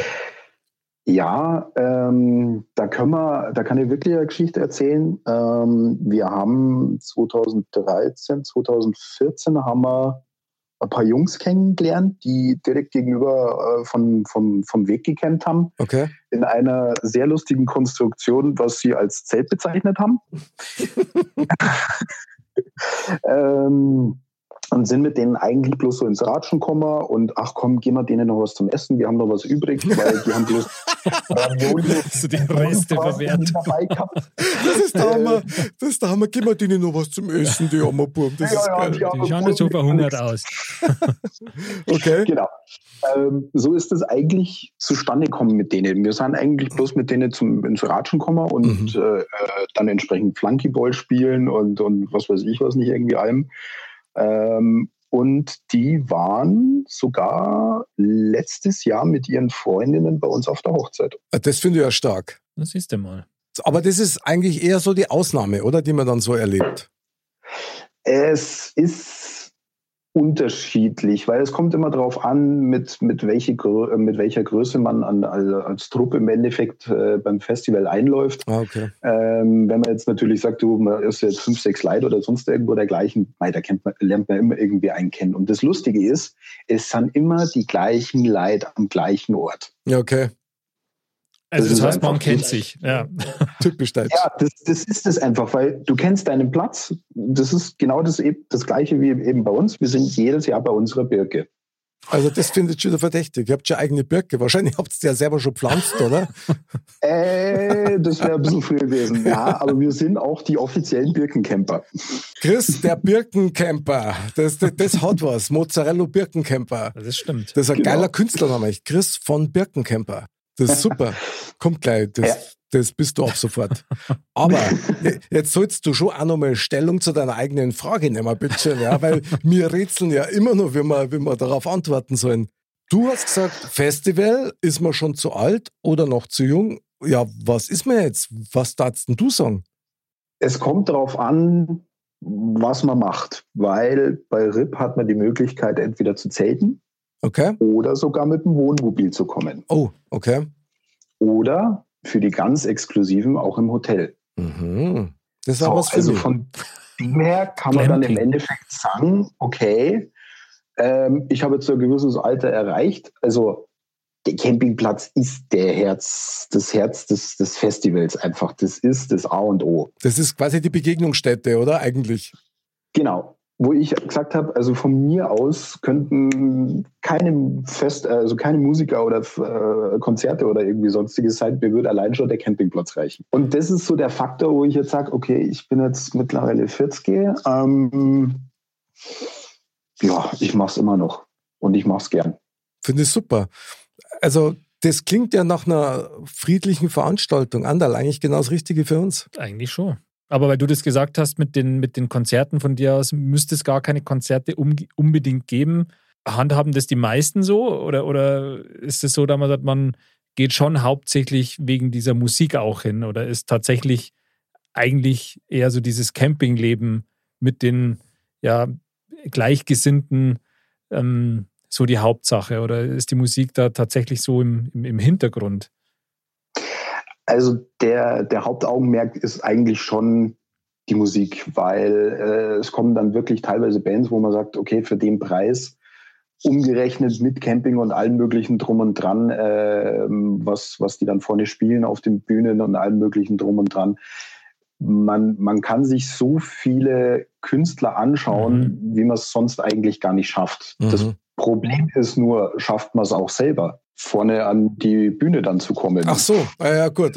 Ja, ähm, da können wir, da kann ich wirklich eine Geschichte erzählen. Ähm, wir haben 2013, 2014 haben wir ein paar Jungs kennengelernt, die direkt gegenüber äh, von, vom, vom Weg gecampt haben, Okay? in einer sehr lustigen Konstruktion, was sie als Zelt bezeichnet haben. ähm, und sind mit denen eigentlich bloß so ins Ratschen gekommen und ach komm, gehen wir denen noch was zum Essen, wir haben noch was übrig, weil die haben bloß Ravioli So die Reste gehabt. Das ist der Hammer. Das ist der Hammer. Gib mir denen noch was zum Essen, die Buben. Das ist geil. die haben Die schauen nicht so verhungert aus. Okay. Genau. Ähm, so ist es eigentlich zustande gekommen mit denen. Wir sind eigentlich bloß mit denen zum, ins Ratschen gekommen und Mhm. äh, äh, dann entsprechend Flunkyball spielen und, und was weiß ich was nicht, irgendwie allem. Ähm, und die waren sogar letztes Jahr mit ihren Freundinnen bei uns auf der Hochzeit. Das finde ich ja stark. Das siehst du mal. Aber das ist eigentlich eher so die Ausnahme, oder? Die man dann so erlebt. Es ist unterschiedlich, weil es kommt immer darauf an, mit, mit, welche, äh, mit welcher Größe man an, als, als Truppe im Endeffekt äh, beim Festival einläuft. Ah, okay. Ähm, wenn man jetzt natürlich sagt, du, man ist jetzt fünf, sechs Leute oder sonst irgendwo dergleichen, mei, da kennt man, lernt man immer irgendwie einen kennen. Und das Lustige ist, es sind immer die gleichen Leute am gleichen Ort. Ja, okay. Also Das das, heißt, man einfach kennt sich. Ja. Typisch deutsch. Ja, das, das ist es einfach, weil du kennst deinen Platz. Das ist genau das, eben- das Gleiche wie eben bei uns. Wir sind jedes Jahr bei unserer Birke. Also das findet ich schon wieder verdächtig. Ihr habt schon eigene Birke. Wahrscheinlich habt ihr die ja selber schon pflanzt, oder? Äh, das wäre ein bisschen früher gewesen. Ja, aber wir sind auch die offiziellen Birkencamper. Chris, der Birkencamper. Das, das, das hat was. Mozzarella Birkencamper. Das stimmt. Das ist ein Genau. geiler Künstlername. Chris von Birkencamper. Das ist super. Kommt gleich. Das, Ja. das bist du ab sofort. Aber je- jetzt sollst du schon auch nochmal Stellung zu deiner eigenen Frage nehmen, bitte. Ja, weil wir rätseln ja immer noch, wie wir, wie wir darauf antworten sollen. Du hast gesagt, Festival ist man schon zu alt oder noch zu jung. Ja, was ist mir jetzt? Was darfst denn du sagen? Es kommt darauf an, was man macht, weil bei RIP hat man die Möglichkeit, entweder zu zelten Okay? oder sogar mit dem Wohnmobil zu kommen. Oh, okay. Oder für die ganz Exklusiven auch im Hotel. Mhm. Das war So, was für also mich. von dem her kann man dann im. Endeffekt sagen, okay, ähm, ich habe jetzt so ein gewisses Alter erreicht. Also der Campingplatz ist der Herz, das Herz des, des Festivals einfach. Das ist das A und O. Das ist quasi die Begegnungsstätte, oder? Eigentlich. Genau. Wo ich gesagt habe, also von mir aus könnten keine Fest, also keine Musiker oder äh, Konzerte oder irgendwie sonstiges sein, mir würde allein schon der Campingplatz reichen. Und das ist so der Faktor, wo ich jetzt sage, okay, ich bin jetzt mittlerweile 40, ähm, ja, ich mache es immer noch und ich mache es gern. Finde ich super. Also, das klingt ja nach einer friedlichen Veranstaltung. Andal, eigentlich genau das Richtige für uns. Eigentlich schon. Aber weil du das gesagt hast mit den, mit den Konzerten von dir aus, müsste es gar keine Konzerte um, unbedingt geben. Handhaben das die meisten so? Oder, oder ist es so, dass man sagt, man geht schon hauptsächlich wegen dieser Musik auch hin? Oder ist tatsächlich eigentlich eher so dieses Campingleben mit den ja, Gleichgesinnten ähm, so die Hauptsache? Oder ist die Musik da tatsächlich so im, im, im Hintergrund? Also der, der Hauptaugenmerk ist eigentlich schon die Musik, weil äh, es kommen dann wirklich teilweise Bands, wo man sagt, okay, für den Preis umgerechnet mit Camping und allem möglichen drum und dran, äh, was, was die dann vorne spielen auf den Bühnen und allem möglichen drum und dran. Man, man kann sich so viele Künstler anschauen, wie man es sonst eigentlich gar nicht schafft. Das Mhm. Problem ist nur, schafft man es auch selber, vorne an die Bühne dann zu kommen. Ach so, ja, gut.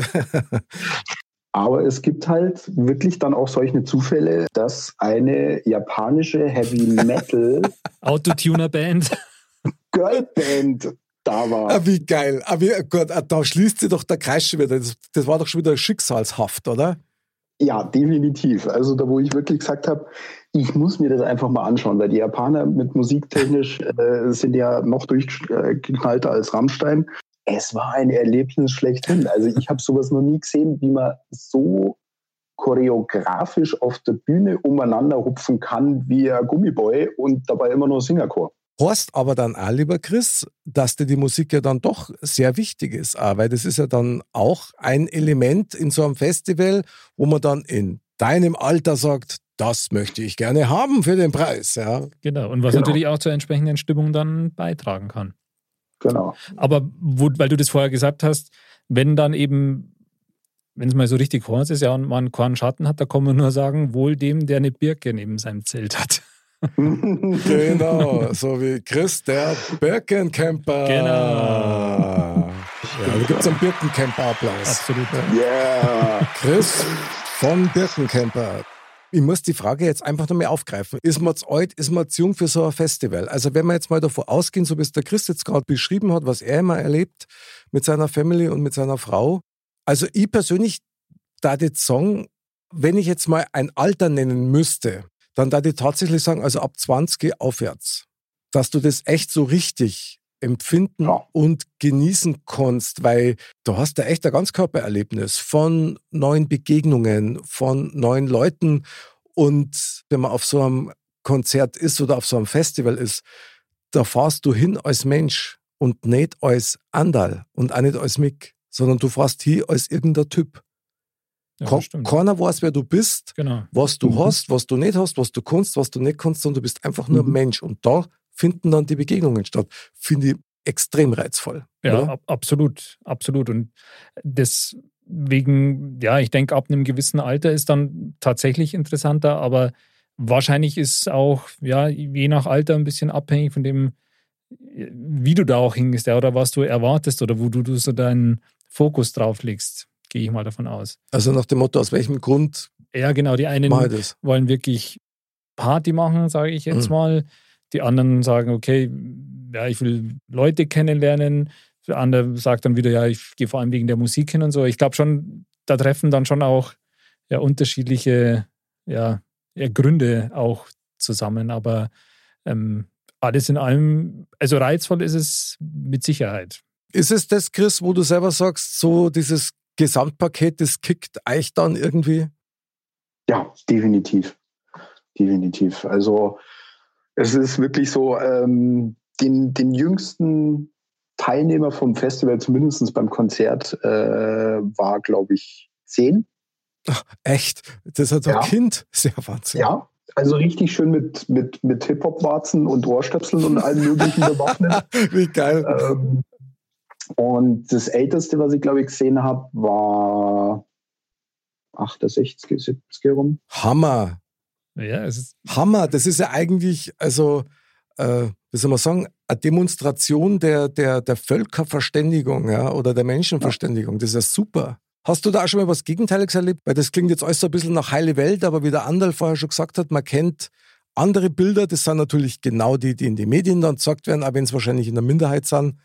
Aber es gibt halt wirklich dann auch solche Zufälle, dass eine japanische Heavy Metal Autotuner-Band? Girlband da war. ah, wie geil. Ah, wie, gut, ah, da schließt sich doch der Kreis schon wieder. Das, das war doch schon wieder schicksalshaft, oder? Ja, definitiv. Also da, wo ich wirklich gesagt habe, ich muss mir das einfach mal anschauen, weil die Japaner mit musiktechnisch äh, sind ja noch durchgeknallter als Rammstein. Es war ein Erlebnis schlechthin. Also ich habe sowas noch nie gesehen, wie man so choreografisch auf der Bühne umeinander hupfen kann wie ein Gummiboy und dabei immer nur Singerchor. Horst aber dann auch, lieber Chris, dass dir die Musik ja dann doch sehr wichtig ist, auch, weil das ist ja dann auch ein Element in so einem Festival, wo man dann in deinem Alter sagt, das möchte ich gerne haben für den Preis. Ja. Genau. Und was Genau. natürlich auch zur entsprechenden Stimmung dann beitragen kann. Genau. Aber wo, weil du das vorher gesagt hast, wenn dann eben, wenn es mal so richtig heiß ist, ja, und man keinen Schatten hat, da kann man nur sagen, wohl dem, der eine Birke neben seinem Zelt hat. Genau, so wie Chris, der Birkencamper. Genau. Ja, da gibt es einen Birkencamper-Applaus. Absolut. Yeah. Chris von Birkencamper. Ich muss die Frage jetzt einfach nochmal aufgreifen. Ist man zu alt, ist man zu jung für so ein Festival? Also wenn wir jetzt mal davon ausgehen, so wie es der Chris jetzt gerade beschrieben hat, was er immer erlebt mit seiner Family und mit seiner Frau. Also ich persönlich da jetzt sagen, wenn ich jetzt mal ein Alter nennen müsste, dann da ich tatsächlich sagen, also ab 20 aufwärts, dass du das echt so richtig empfinden Ja. und genießen kannst, weil du hast da echt ein Ganzkörpererlebnis von neuen Begegnungen, von neuen Leuten und wenn man auf so einem Konzert ist oder auf so einem Festival ist, da fahrst du hin als Mensch und nicht als Andal und auch nicht als Mick, sondern du fährst hier als irgendein Typ. Ja, stimmt. Keiner weiß, wer du bist, Genau. was du Mhm. hast, was du nicht hast, was du kannst, was du nicht kannst, sondern du bist einfach nur Mhm. Mensch. Und da finden dann die Begegnungen statt. Finde ich extrem reizvoll. Ja, ab, absolut, absolut. Und deswegen, ja, ich denke, ab einem gewissen Alter ist dann tatsächlich interessanter, aber wahrscheinlich ist auch, ja, je nach Alter ein bisschen abhängig von dem, wie du da auch hingehst, ja, oder was du erwartest oder wo du, du so deinen Fokus drauf legst, gehe ich mal davon aus. Also nach dem Motto, aus welchem Grund Ja, genau, die einen wollen wirklich Party machen, sage ich jetzt Mhm. mal. Die anderen sagen, okay, ja, ich will Leute kennenlernen. Der andere sagt dann wieder, ja, ich gehe vor allem wegen der Musik hin und so. Ich glaube schon, da treffen dann schon auch ja, unterschiedliche ja, ja, Gründe auch zusammen. Aber ähm, alles in allem, also reizvoll ist es mit Sicherheit. Ist es das, Chris, wo du selber sagst, so dieses Gesamtpaket, das kickt euch dann irgendwie? Ja, definitiv. Definitiv. Also es ist wirklich so, ähm, den, den jüngsten Teilnehmer vom Festival, zumindest beim Konzert, äh, war, glaube ich, zehn. Ach, echt? Das hat ein Ja. Kind. Sehr Wahnsinn. Ja, also richtig schön mit, mit, mit Hip-Hop-Warzen und Ohrstöpseln und allem möglichen bewaffnet. Wie geil. ähm, und das älteste, was ich glaube ich gesehen habe, war 68, 70 rum. Hammer. Ja, es ist, Hammer. Das ist ja eigentlich, also, äh, wie soll man sagen, eine Demonstration der, der, der Völkerverständigung ja, oder der Menschenverständigung. Das ist ja super. Hast du da auch schon mal was Gegenteiliges erlebt? Weil das klingt jetzt alles so ein bisschen nach heile Welt, aber wie der Anderl vorher schon gesagt hat, man kennt andere Bilder. Das sind natürlich genau die, die in die Medien dann gesagt werden, auch wenn es wahrscheinlich in der Minderheit sind.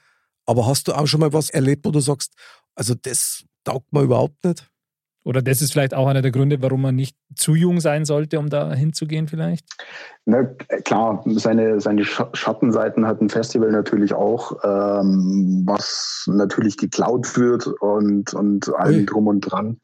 Aber hast du auch schon mal was erlebt, wo du sagst, also das taugt mir überhaupt nicht? oder das ist vielleicht auch einer der Gründe, warum man nicht zu jung sein sollte, um da hinzugehen vielleicht. Na, klar, seine, seine Sch- Schattenseiten hat ein Festival natürlich auch, ähm, was natürlich geklaut wird und, und allem drum und dran.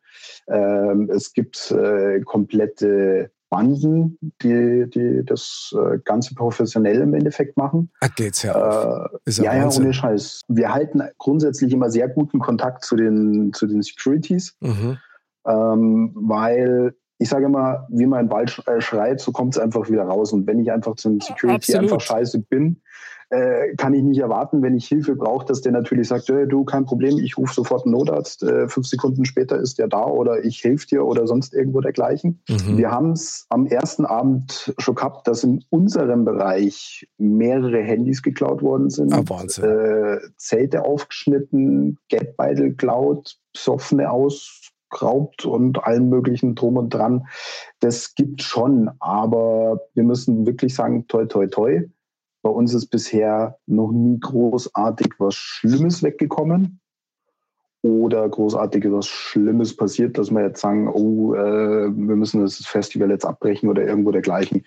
Ähm, es gibt äh, komplette Banden, die, die das äh, Ganze professionell im Endeffekt machen. Ah, geht's ja. Äh, Ist ja ja, ja, ohne Scheiß. Wir halten grundsätzlich immer sehr guten Kontakt zu den, zu den Securities, Mhm. ähm, weil ich sage immer, wie man im Wald äh, schreit, so kommt es einfach wieder raus. Und wenn ich einfach zum Security Absolut. einfach scheiße bin, äh, kann ich nicht erwarten, wenn ich Hilfe brauche, dass der natürlich sagt, hey, du, kein Problem, ich rufe sofort einen Notarzt, äh, fünf Sekunden später ist der da oder ich helfe dir oder sonst irgendwo dergleichen. Mhm. Wir haben es am ersten Abend schon gehabt, dass in unserem Bereich mehrere Handys geklaut worden sind. Ah, Wahnsinn. Äh, Zelte aufgeschnitten, Geldbeutel geklaut, Psoffene ausgeraubt und allen möglichen drum und dran. Das gibt schon, aber wir müssen wirklich sagen, toi, toi, toi. Bei uns ist bisher noch nie großartig was Schlimmes weggekommen oder großartig was Schlimmes passiert, dass wir jetzt sagen, oh, äh, wir müssen das Festival jetzt abbrechen oder irgendwo dergleichen.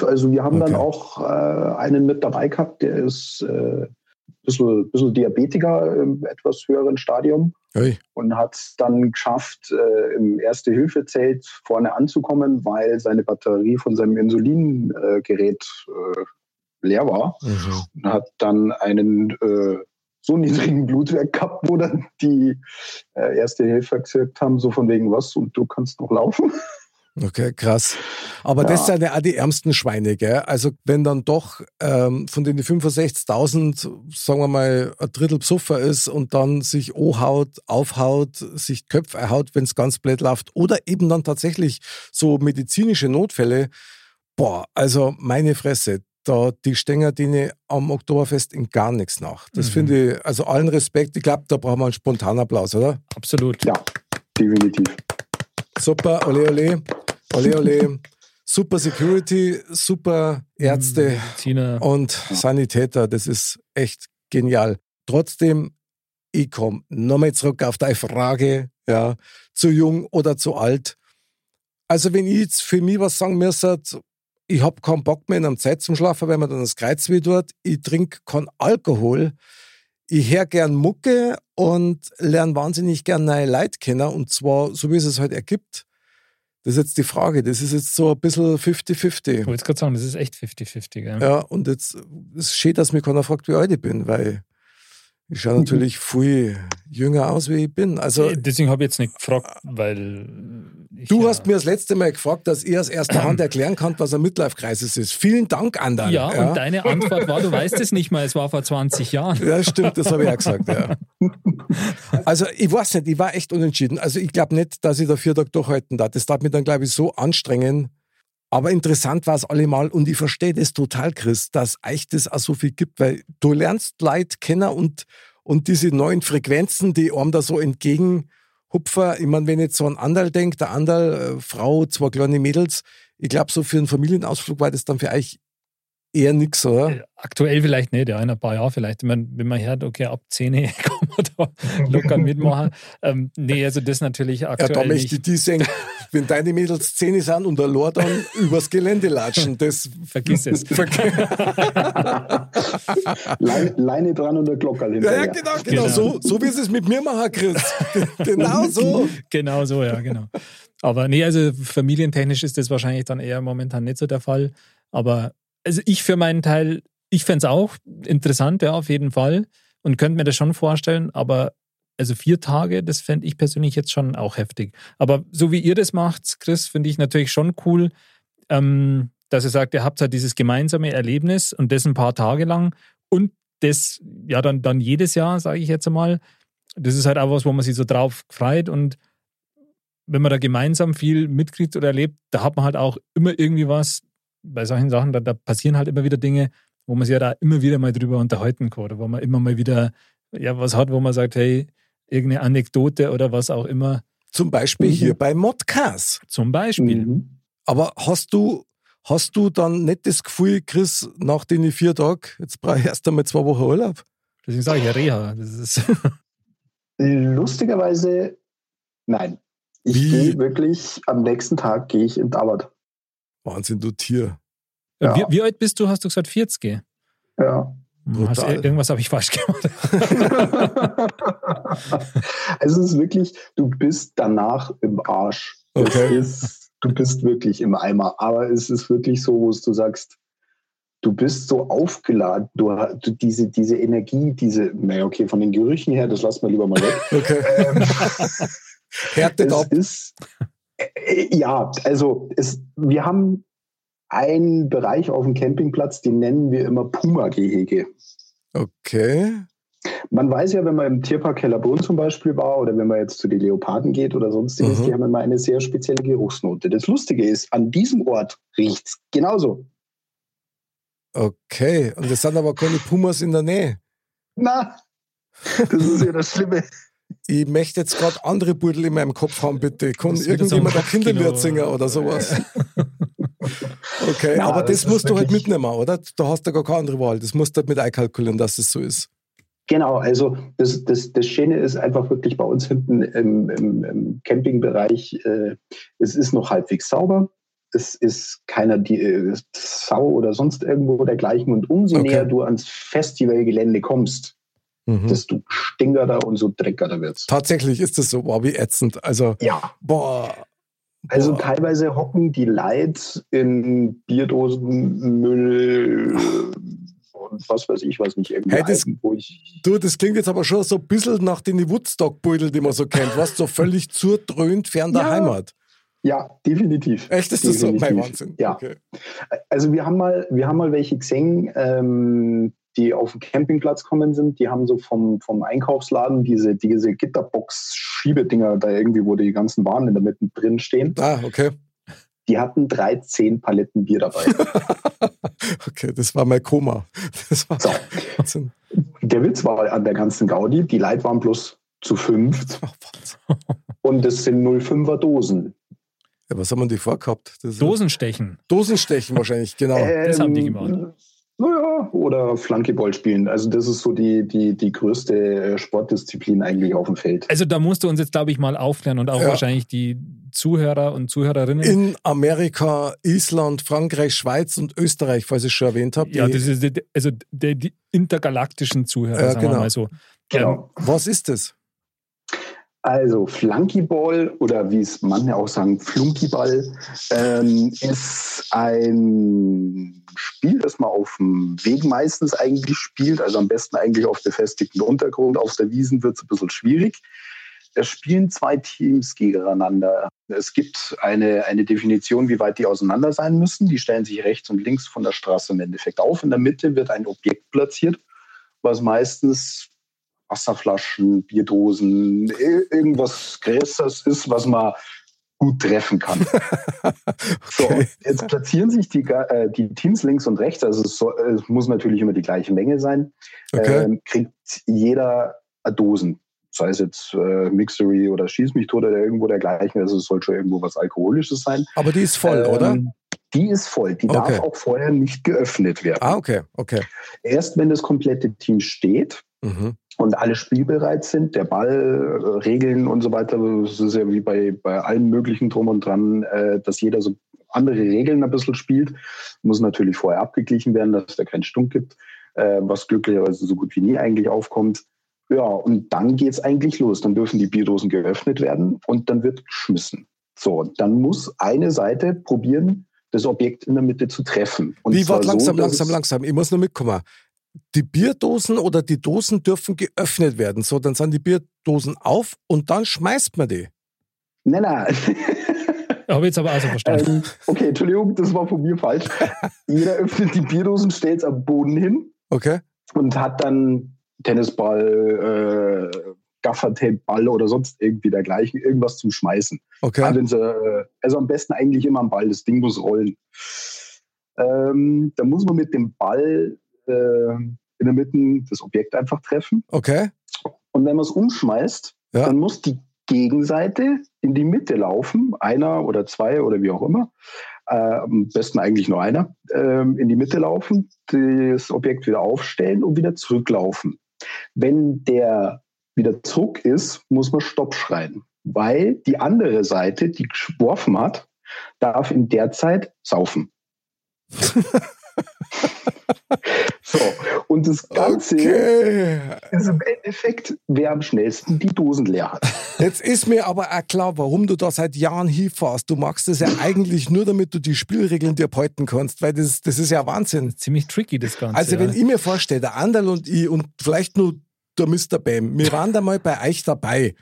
Also wir haben dann Okay. auch äh, einen mit dabei gehabt, der ist äh, ein bisschen, bisschen Diabetiker im etwas höheren Stadium Ui. und hat es dann geschafft, äh, im Erste-Hilfe-Zelt vorne anzukommen, weil seine Batterie von seinem Insulingerät Gerät, äh, leer war Mhm. und hat dann einen äh, so niedrigen Blutwert gehabt, wo dann die äh, Erste Hilfe gesagt haben, so von wegen was und du kannst noch laufen. Okay, krass. Aber Ja. das sind ja auch die ärmsten Schweine, gell? Also wenn dann doch ähm, von den 65.000, sagen wir mal, ein Drittel Psuffer ist und dann sich anhaut, aufhaut, sich Köpfe haut, wenn es ganz blöd läuft oder eben dann tatsächlich so medizinische Notfälle, boah, also meine Fresse, da die Stänger denen am Oktoberfest in gar nichts nach. Das Mhm. finde ich, also allen Respekt, ich glaube, da brauchen wir einen spontanen Applaus, oder? Absolut. Ja, definitiv. Super, ole ole, ole ole. Super Security, super Ärzte Mediziner. und Sanitäter. Das ist echt genial. Trotzdem, ich komme nochmal zurück auf deine Frage, ja, zu jung oder zu alt. Also wenn ich jetzt für mich was sagen müsste, ich habe keinen Bock mehr in einer Zeit zum Schlafen, weil mir dann das Kreuz weh tut. Ich trinke keinen Alkohol. Ich höre gern Mucke und lerne wahnsinnig gern neue Leute kennen. Und zwar so, wie es es halt ergibt. Das ist jetzt die Frage. Das ist jetzt so ein bisschen 50-50. Ich wollte gerade sagen, das ist echt 50-50. gell? Ja, und jetzt ist schön, dass mich keiner fragt, wie alt ich bin, weil ich schaue natürlich viel jünger aus, wie ich bin. Also, Deswegen habe ich jetzt nicht gefragt, weil ich du ja, hast mir das letzte Mal gefragt, dass ich aus erster Hand erklären kann, was ein Midlife-Crisis ist. Vielen Dank, Andal. Ja, und deine Antwort war, du weißt es nicht mal, es war vor 20 Jahren. Ja, stimmt, das habe ich auch gesagt, ja. Also, ich weiß nicht, ich war echt unentschieden. Also, ich glaube nicht, dass ich da vier Tage durchhalten darf. Das darf mich dann, glaube ich, so anstrengen. Aber interessant war es allemal und ich verstehe das total, Chris, dass euch das auch so viel gibt, weil du lernst Leute kennen und, und diese neuen Frequenzen, die einem da so entgegenhupfen. Ich meine, wenn ich jetzt so an Andal denke, der Andal, äh, Frau, zwei kleine Mädels, ich glaube, so für einen Familienausflug war das dann für euch eher nix, oder? Aktuell vielleicht nicht, ja, in ein paar Jahren vielleicht. Ich meine, wenn man hört, okay, ab 10 kann man da locker mitmachen. Ähm, nee, also das natürlich Ja, aktuell da möchte ich nicht. die sagen, wenn deine Mädels Zähne sind und der Lord dann übers Gelände latschen, das Vergiss es. Leine, Leine dran und der Glockerl Ja, ja, hinterher. genau, genau, Genau. So, so wie es es mit mir machen, Chris. Genau so. genau so, ja, genau. Aber nee, also familientechnisch ist das wahrscheinlich dann eher momentan nicht so der Fall. Aber also ich für meinen Teil, ich fände es auch interessant, ja, auf jeden Fall. Und könnte mir das schon vorstellen, aber also vier Tage, das fände ich persönlich jetzt schon auch heftig. Aber so wie ihr das macht, Chris, finde ich natürlich schon cool, ähm, dass ihr sagt, ihr habt halt dieses gemeinsame Erlebnis und das ein paar Tage lang und das ja dann, dann jedes Jahr, sage ich jetzt einmal. Das ist halt auch was, wo man sich so drauf freut und wenn man da gemeinsam viel mitkriegt oder erlebt, da hat man halt auch immer irgendwie was, bei solchen Sachen, da, da passieren halt immer wieder Dinge, wo man sich ja da immer wieder mal drüber unterhalten kann oder wo man immer mal wieder ja was hat, wo man sagt, hey, irgendeine Anekdote oder was auch immer. Zum Beispiel mhm. hier bei Modcast. Zum Beispiel. Mhm. Aber hast du, hast du dann nicht das Gefühl, Chris, nach den vier Tagen, jetzt brauche ich erst einmal zwei Wochen Urlaub? Deswegen sage ich ja Reha. Das ist Lustigerweise, nein. Ich gehe wirklich, am nächsten Tag gehe ich in Arbeit. Wahnsinn, du Tier. Ja. Wie, wie, alt bist du? Hast du gesagt 40? Ja. Hast, irgendwas habe ich falsch gemacht. also es ist wirklich, du bist danach im Arsch. Okay. Ist, du bist wirklich im Eimer. Aber es ist wirklich so, wo du sagst, du bist so aufgeladen, du, du diese, diese Energie, diese, naja, okay, von den Gerüchen her, das lassen wir lieber mal weg. Okay. Ähm, Härtet ab. Ist, äh, ja, also es, wir haben einen Bereich auf dem Campingplatz, den nennen wir immer Puma-Gehege. Okay. Man weiß ja, wenn man im Tierpark Hellerbrunn zum Beispiel war oder wenn man jetzt zu den Leoparden geht oder sonstiges, mhm. die haben immer eine sehr spezielle Geruchsnote. Das Lustige ist, an diesem Ort riecht es genauso. Okay, und es sind aber keine Pumas in der Nähe. Na, das ist ja das Schlimme. Ich möchte jetzt gerade andere Burdel in meinem Kopf haben, bitte. Kann irgendjemand ein Kinderlied singen oder sowas? Okay, Na, aber das, das musst du halt mitnehmen, oder? Da hast du gar keine andere Wahl. Das musst du halt mit einkalkulieren, dass es so ist. Genau, also das, das, das Schöne ist einfach wirklich bei uns hinten im, im, im Campingbereich, äh, es ist noch halbwegs sauber. Es ist keiner die äh, Sau oder sonst irgendwo dergleichen. Und umso okay. näher du ans Festivalgelände kommst, mhm. desto stinkerter und so dreckerter wird Tatsächlich ist das so, boah, wie ätzend. Also, ja. boah, also Boah. teilweise hocken die Lights in Bierdosenmüll und was weiß ich, was nicht irgendwie hey, das, wo ich Du, das klingt jetzt aber schon so ein bisschen nach den Woodstock-Beutel, die man so kennt, was so völlig zurdröhnt fern der ja. Heimat. Ja, definitiv. Echt, ist das definitiv. so? Mein Wahnsinn. Ja. Okay. Also wir haben mal, wir haben mal welche gesehen, ähm, die auf den Campingplatz kommen sind, die haben so vom, vom Einkaufsladen diese, diese Gitterbox-Schiebedinger da irgendwie, wo die ganzen Waren in der Mitte drin stehen. Ah, okay. Die hatten 13 Paletten Bier dabei. okay, das war mein Koma. Das war so. Wahnsinn. Der Witz war an der ganzen Gaudi, die Leute waren bloß zu fünft. und es sind 05er Dosen. Ja, was haben wir die vorgehabt? Dosenstechen. Dosenstechen wahrscheinlich, genau. Ähm, das haben die gemacht. Naja, oder Flankeball spielen. Also das ist so die, die, die größte äh, Sportdisziplin eigentlich auf dem Feld. Also da musst du uns jetzt, glaube ich, mal aufklären und auch ja. wahrscheinlich die Zuhörer und Zuhörerinnen. In Amerika, Island, Frankreich, Schweiz und Österreich, falls ich schon erwähnt habe. Ja, das ist die, also die, die intergalaktischen Zuhörer, ja, sagen genau. wir mal so. Genau. Ähm, was ist das? Also Flunkyball oder wie es manche auch sagen, Flunkyball ähm, ist ein Spiel, das man auf dem Weg meistens eigentlich spielt, also am besten eigentlich auf befestigten Untergrund. Auf der Wiesen wird es ein bisschen schwierig. Es spielen zwei Teams gegeneinander. Es gibt eine, eine Definition, wie weit die auseinander sein müssen. Die stellen sich rechts und links von der Straße im Endeffekt auf. In der Mitte wird ein Objekt platziert, was meistens Wasserflaschen, Bierdosen, irgendwas Größeres ist, was man gut treffen kann. okay. So, jetzt platzieren sich die, äh, die Teams links und rechts, also es, soll, es, muss natürlich immer die gleiche Menge sein, okay. ähm, kriegt jeder Dosen. Sei es jetzt äh, Mixery oder Schieß mich tot oder irgendwo dergleichen, also es soll schon irgendwo was Alkoholisches sein. Aber die ist voll, ähm, oder? Die ist voll. Die okay. darf auch vorher nicht geöffnet werden. Ah, okay, okay. Erst wenn das komplette Team steht, mhm und alle spielbereit sind, der Ball, äh, Regeln und so weiter, das ist ja wie bei, bei allem Möglichen drum und dran, äh, dass jeder so andere Regeln ein bisschen spielt. Muss natürlich vorher abgeglichen werden, dass es da keinen Stunk gibt, äh, was glücklicherweise so gut wie nie eigentlich aufkommt. Ja, und dann geht's eigentlich los. Dann dürfen die Bierdosen geöffnet werden und dann wird geschmissen. So, dann muss eine Seite probieren, das Objekt in der Mitte zu treffen. Und Wie, warte, langsam, so, langsam, langsam. Ich muss nur mitkommen die Bierdosen oder die Dosen dürfen geöffnet werden. So, dann sind die Bierdosen auf und dann schmeißt man die. Nein, nein. Habe ich jetzt aber auch so verstanden. Ähm, okay, Entschuldigung, das war von mir falsch. Jeder öffnet die Bierdosen, stellt es am Boden hin Okay. und hat dann Tennisball, äh, Gaffertape, Ball oder sonst irgendwie dergleichen, irgendwas zum Schmeißen. Okay. Also, wenn sie, äh, also am besten eigentlich immer am Ball, das Ding muss rollen. Ähm, da muss man mit dem Ball äh, in der Mitte das Objekt einfach treffen. Okay. Und wenn man es umschmeißt, Ja. dann muss die Gegenseite in die Mitte laufen, einer oder zwei oder wie auch immer. Äh, am besten eigentlich nur einer, ähm, in die Mitte laufen, das Objekt wieder aufstellen und wieder zurücklaufen. Wenn der wieder zurück ist, muss man Stopp schreien, weil die andere Seite, die geworfen hat, darf in der Zeit saufen. so, und das Ganze Okay. ist im Endeffekt, wer am schnellsten die Dosen leer hat. Jetzt ist mir aber auch klar, warum du da seit Jahren hinfährst. Du machst das ja eigentlich nur, damit du die Spielregeln dir behalten kannst, weil das, das ist ja Wahnsinn. Ziemlich tricky, das Ganze. Also, ja. wenn ich mir vorstelle, der Anderl und ich und vielleicht nur der Mr. Bam, wir waren da mal bei euch dabei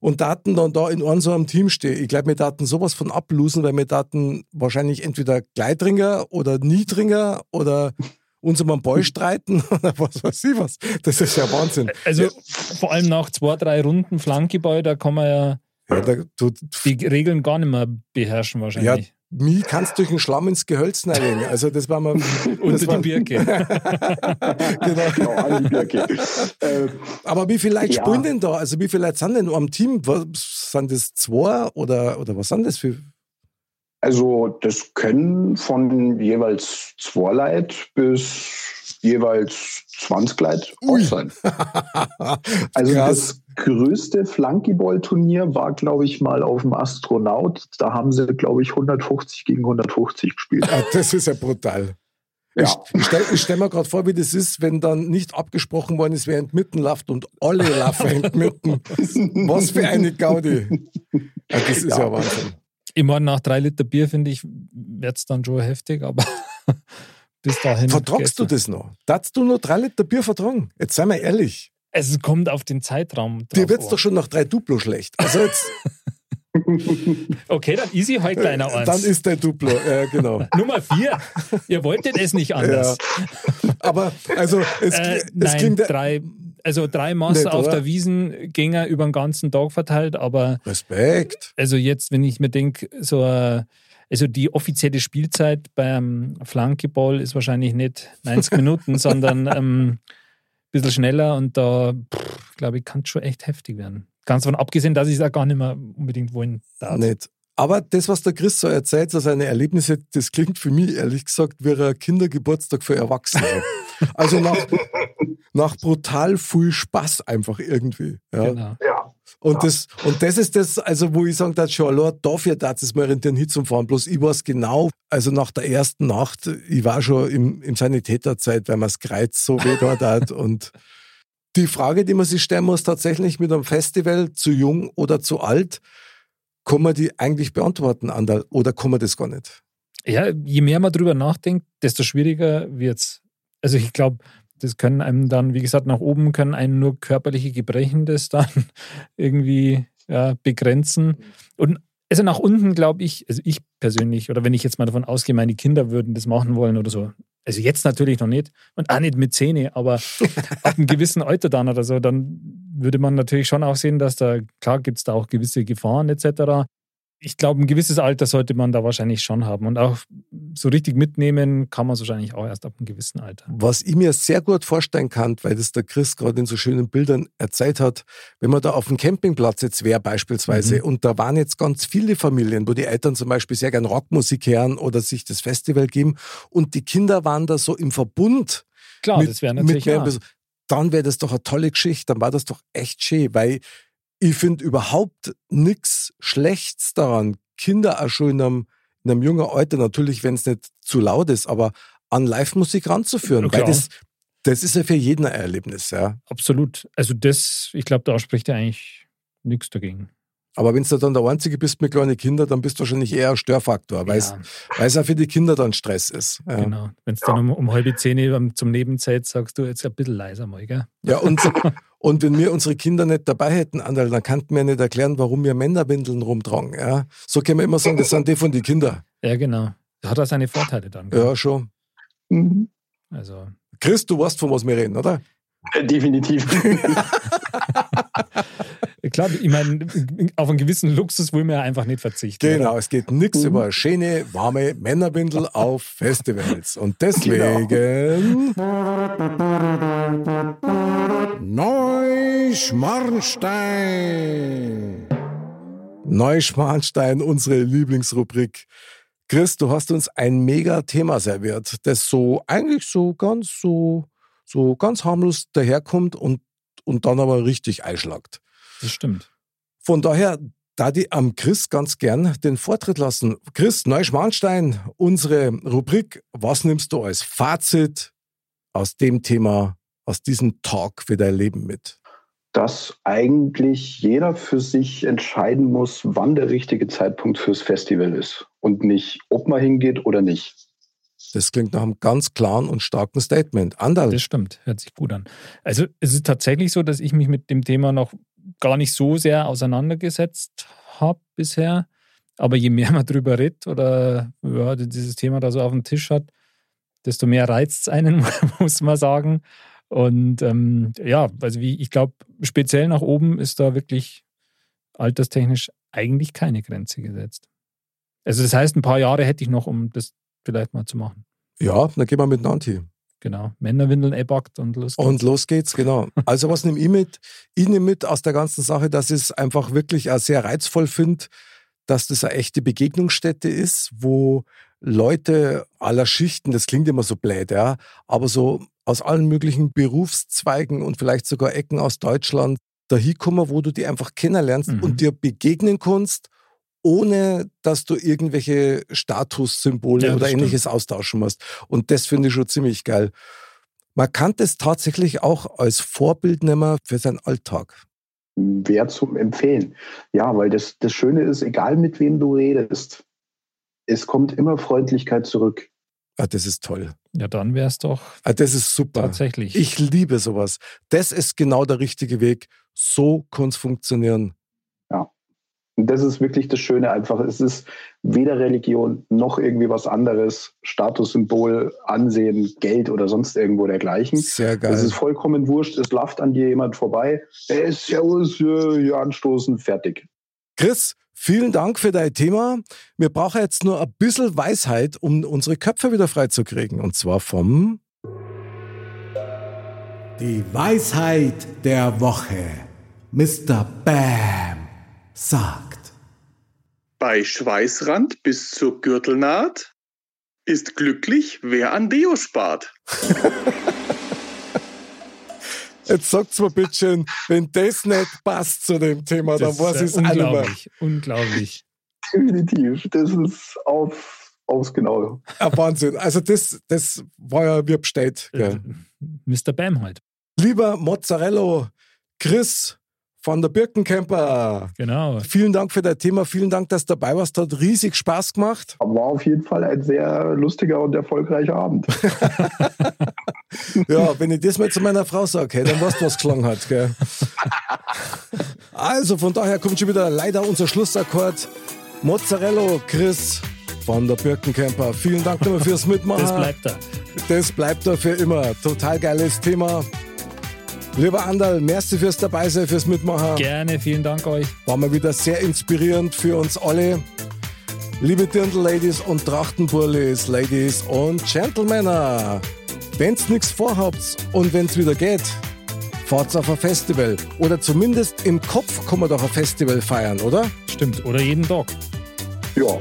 und daten dann da in einem so einem Team stehen. Ich glaube, wir daten sowas von ablosen, weil wir daten wahrscheinlich entweder Gleitringer oder Niedringer oder uns um einen Ball streiten oder was weiß ich was. Das ist ja Wahnsinn. also vor allem nach zwei, drei Runden Flankeball, da kann man ja Ja, da, du, die Regeln gar nicht mehr beherrschen ja, wahrscheinlich. mich kannst du durch den Schlamm ins Gehölz legen. Also das war mal... Unter das war, die Birke. genau. Genau, die Birke. Aber wie viele Leute Ja. spielen denn da? Also wie viele Leute sind denn am Team? Was, sind das zwei oder, oder was sind das für... Also das können von jeweils zwei Leute bis jeweils 20 Leute auch sein. Also Krass. das größte Flunkyball-Turnier war, glaube ich, mal auf dem Astronaut. Da haben sie, glaube ich, 150 gegen 150 gespielt. Ah, das ist ja brutal. Ja. Ich, stelle stell mir gerade vor, wie das ist, wenn dann nicht abgesprochen worden ist, wer entmitten läuft und alle laufen entmitten. Was für eine Gaudi. Ja, das ist ja, Ja. Wahnsinn. Ich meine, nach drei Liter Bier, finde ich, wird es dann schon heftig, aber bis dahin. Vertragst du das noch? Darfst du nur drei Liter Bier vertragen? Jetzt sei mal ehrlich. Es kommt auf den Zeitraum. Dir wird's an. doch schon nach drei Duplo schlecht. Also jetzt, Okay, dann easy halt kleiner eins. dann ist der Duplo. Ja, genau. Nummer vier. Ihr wolltet es nicht anders. Aber also es, Äh, es nein, klingt ja- drei, also drei Nicht, auf der Wiesengänger über den ganzen Tag verteilt, aber Respekt. also jetzt, wenn ich mir denke, so äh, also die offizielle Spielzeit beim Flankeball ist wahrscheinlich nicht 90 Minuten, sondern ähm, ein bisschen schneller und da, glaube ich, kann es schon echt heftig werden. Ganz davon abgesehen, dass ich es auch gar nicht mehr unbedingt wollen darf. Nicht. Aber das, was der Chris so erzählt, so seine Erlebnisse, das klingt für mich ehrlich gesagt wie ein Kindergeburtstag für Erwachsene. also nach, nach brutal viel Spaß einfach irgendwie. Ja. Genau. Ja. Und, das, und das ist das, also wo ich sagen darf, schon, allein dafür darf es mal in den Hit zum Fahren. Bloß ich weiß genau, also nach der ersten Nacht, ich war schon im, im Sanitäterzeit, weil man das Kreuz so weh dort hat. Und die Frage, die man sich stellen muss, tatsächlich mit einem Festival zu jung oder zu alt, kann man die eigentlich beantworten, Andal, oder kann man das gar nicht? Ja, je mehr man drüber nachdenkt, desto schwieriger wird's. Also ich glaube, das können einem dann, wie gesagt, nach oben können einen nur körperliche Gebrechen das dann irgendwie ja, begrenzen. Und also nach unten glaube ich, also ich persönlich, oder wenn ich jetzt mal davon ausgehe, meine Kinder würden das machen wollen oder so. Also jetzt natürlich noch nicht und auch nicht mit Zähne, aber ab einem gewissen Alter dann oder so, dann würde man natürlich schon auch sehen, dass da, klar gibt es da auch gewisse Gefahren etc ich glaube, ein gewisses Alter sollte man da wahrscheinlich schon haben. Und auch so richtig mitnehmen kann man es wahrscheinlich auch erst ab einem gewissen Alter. Was ich mir sehr gut vorstellen kann, weil das der Chris gerade in so schönen Bildern erzählt hat, wenn man da auf dem Campingplatz jetzt wäre beispielsweise Mhm. und da waren jetzt ganz viele Familien, wo die Eltern zum Beispiel sehr gern Rockmusik hören oder sich das Festival geben und die Kinder waren da so im Verbund Klar, mit, das wäre mit natürlich. mehr. Bes- dann wäre das doch eine tolle Geschichte, dann war das doch echt schön, weil ich finde überhaupt nichts Schlechtes daran, Kinder auch schon in einem, in einem jungen Alter, natürlich, wenn es nicht zu laut ist, aber an Live-Musik ranzuführen, Ja, weil das, das ist ja für jeden ein Erlebnis, ja. Absolut. Also das, ich glaube, da spricht ja eigentlich nichts dagegen. Aber wenn du dann der Einzige bist mit kleinen Kindern, dann bist du wahrscheinlich eher ein Störfaktor, weil Ja. es auch für die Kinder dann Stress ist. Ja, Genau. Wenn es dann um, um halbe Zähne zum Nebenzeit sagst du jetzt ein bisschen leiser mal, gell? ja und, und wenn wir unsere Kinder nicht dabei hätten, Anderl, dann kannten wir nicht erklären, warum wir Männerwindeln rumtragen. Ja? So können wir immer sagen, das sind die von den Kindern. Ja, genau. Das hat auch seine Vorteile dann. gell? Ja, schon. Mhm. Also, Chris, du weißt, von was wir reden, oder? Definitiv. klar, ich meine, auf einen gewissen Luxus will man ja einfach nicht verzichten. Genau, oder? es geht nichts Mhm. über schöne, warme Männerwindel auf Festivals. Und deswegen. Neuschmarnstein! Neuschmarnstein, unsere Lieblingsrubrik. Chris, du hast uns ein mega Thema serviert, das so eigentlich so ganz so, so ganz harmlos daherkommt und, und dann aber richtig einschlagt. Das stimmt. Von daher da die am Chris ganz gern den Vortritt lassen. Chris Neuschmarnstein, unsere Rubrik, was nimmst du als Fazit aus dem Thema, aus diesem Talk für dein Leben mit? dass eigentlich jeder für sich entscheiden muss, wann der richtige Zeitpunkt fürs Festival ist und nicht, ob man hingeht oder nicht. Das klingt nach einem ganz klaren und starken Statement. Andal, Das stimmt, hört sich gut an. Also es ist tatsächlich so, dass ich mich mit dem Thema noch gar nicht so sehr auseinandergesetzt habe bisher. Aber je mehr man drüber redet oder ja, dieses Thema da so auf dem Tisch hat, desto mehr reizt es einen, muss man sagen. Und ähm, ja, also wie ich glaube, speziell nach oben ist da wirklich alterstechnisch eigentlich keine Grenze gesetzt. Also das heißt, ein paar Jahre hätte ich noch, um das vielleicht mal zu machen. ja, dann gehen wir mit Nanti. Genau. Männerwindeln, E-Backt und los geht's. Und los geht's, genau. Also was nehme ich mit? Ich nehme mit aus der ganzen Sache, dass ich es einfach wirklich sehr reizvoll finde, dass das eine echte Begegnungsstätte ist, wo Leute aller Schichten, das klingt immer so blöd, ja, aber so aus allen möglichen Berufszweigen und vielleicht sogar Ecken aus Deutschland dahin kommen, wo du die einfach kennenlernst Mhm. und dir begegnen kannst, ohne dass du irgendwelche Statussymbole Ja, oder stimmt. ähnliches austauschen musst. Und das finde ich schon ziemlich geil. Man kann das tatsächlich auch als Vorbild nehmen für seinen Alltag. Wer zum Empfehlen. Ja, weil das, das Schöne ist, egal mit wem du redest, es kommt immer Freundlichkeit zurück. Ah, das ist toll. Ja, dann wäre es doch Ah, das ist super. tatsächlich. Ich liebe sowas. Das ist genau der richtige Weg. So kann es funktionieren. Und das ist wirklich das Schöne einfach. Es ist weder Religion noch irgendwie was anderes, Statussymbol, Ansehen, Geld oder sonst irgendwo dergleichen. Sehr geil. Es ist vollkommen wurscht, es läuft an dir jemand vorbei. Ist Servus, äh, hier anstoßen, fertig. Chris, vielen Dank für dein Thema. Wir brauchen jetzt nur ein bisschen Weisheit, um unsere Köpfe wieder freizukriegen. Und zwar vom Die Weisheit der Woche. Mr. Bam sagt. Bei Schweißrand bis zur Gürtelnaht ist glücklich, wer an Deo spart. Jetzt sagt's mir bitte schön, wenn das nicht passt zu dem Thema, dann das weiß ist ich es ja auch nicht mehr. unglaublich. Unglaublich. Definitiv. Das ist auf, aufs Genaue. Ein Wahnsinn. Also das, das war ja wie bestellt. Gell? Mr. Bam halt. Lieber Mozzarella, Chris von der Birkencamper, Genau. vielen Dank für dein Thema, vielen Dank, dass du dabei warst, hat riesig Spaß gemacht. War auf jeden Fall ein sehr lustiger und erfolgreicher Abend. Ja, wenn ich das mal zu meiner Frau sage, hey, dann weißt du, was geschlagen hat. Gell? Also von daher kommt schon wieder leider unser Schlussakkord. Mozzarella, Chris von der Birkencamper. Vielen Dank nochmal fürs Mitmachen. Das bleibt da. Das bleibt da für immer. Total geiles Thema. Lieber Andal, merci fürs Dabeisein, fürs Mitmachen. Gerne, vielen Dank euch. War mal wieder sehr inspirierend für uns alle. Liebe Dirndl-Ladies und Trachtenburlis, Ladies und Gentlemen, wenn's nichts vorhabt und wenn's wieder geht, fahrt's auf ein Festival. Oder zumindest im Kopf kann man doch ein Festival feiern, oder? Stimmt. Oder jeden Tag. Ja.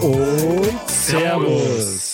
Und Servus.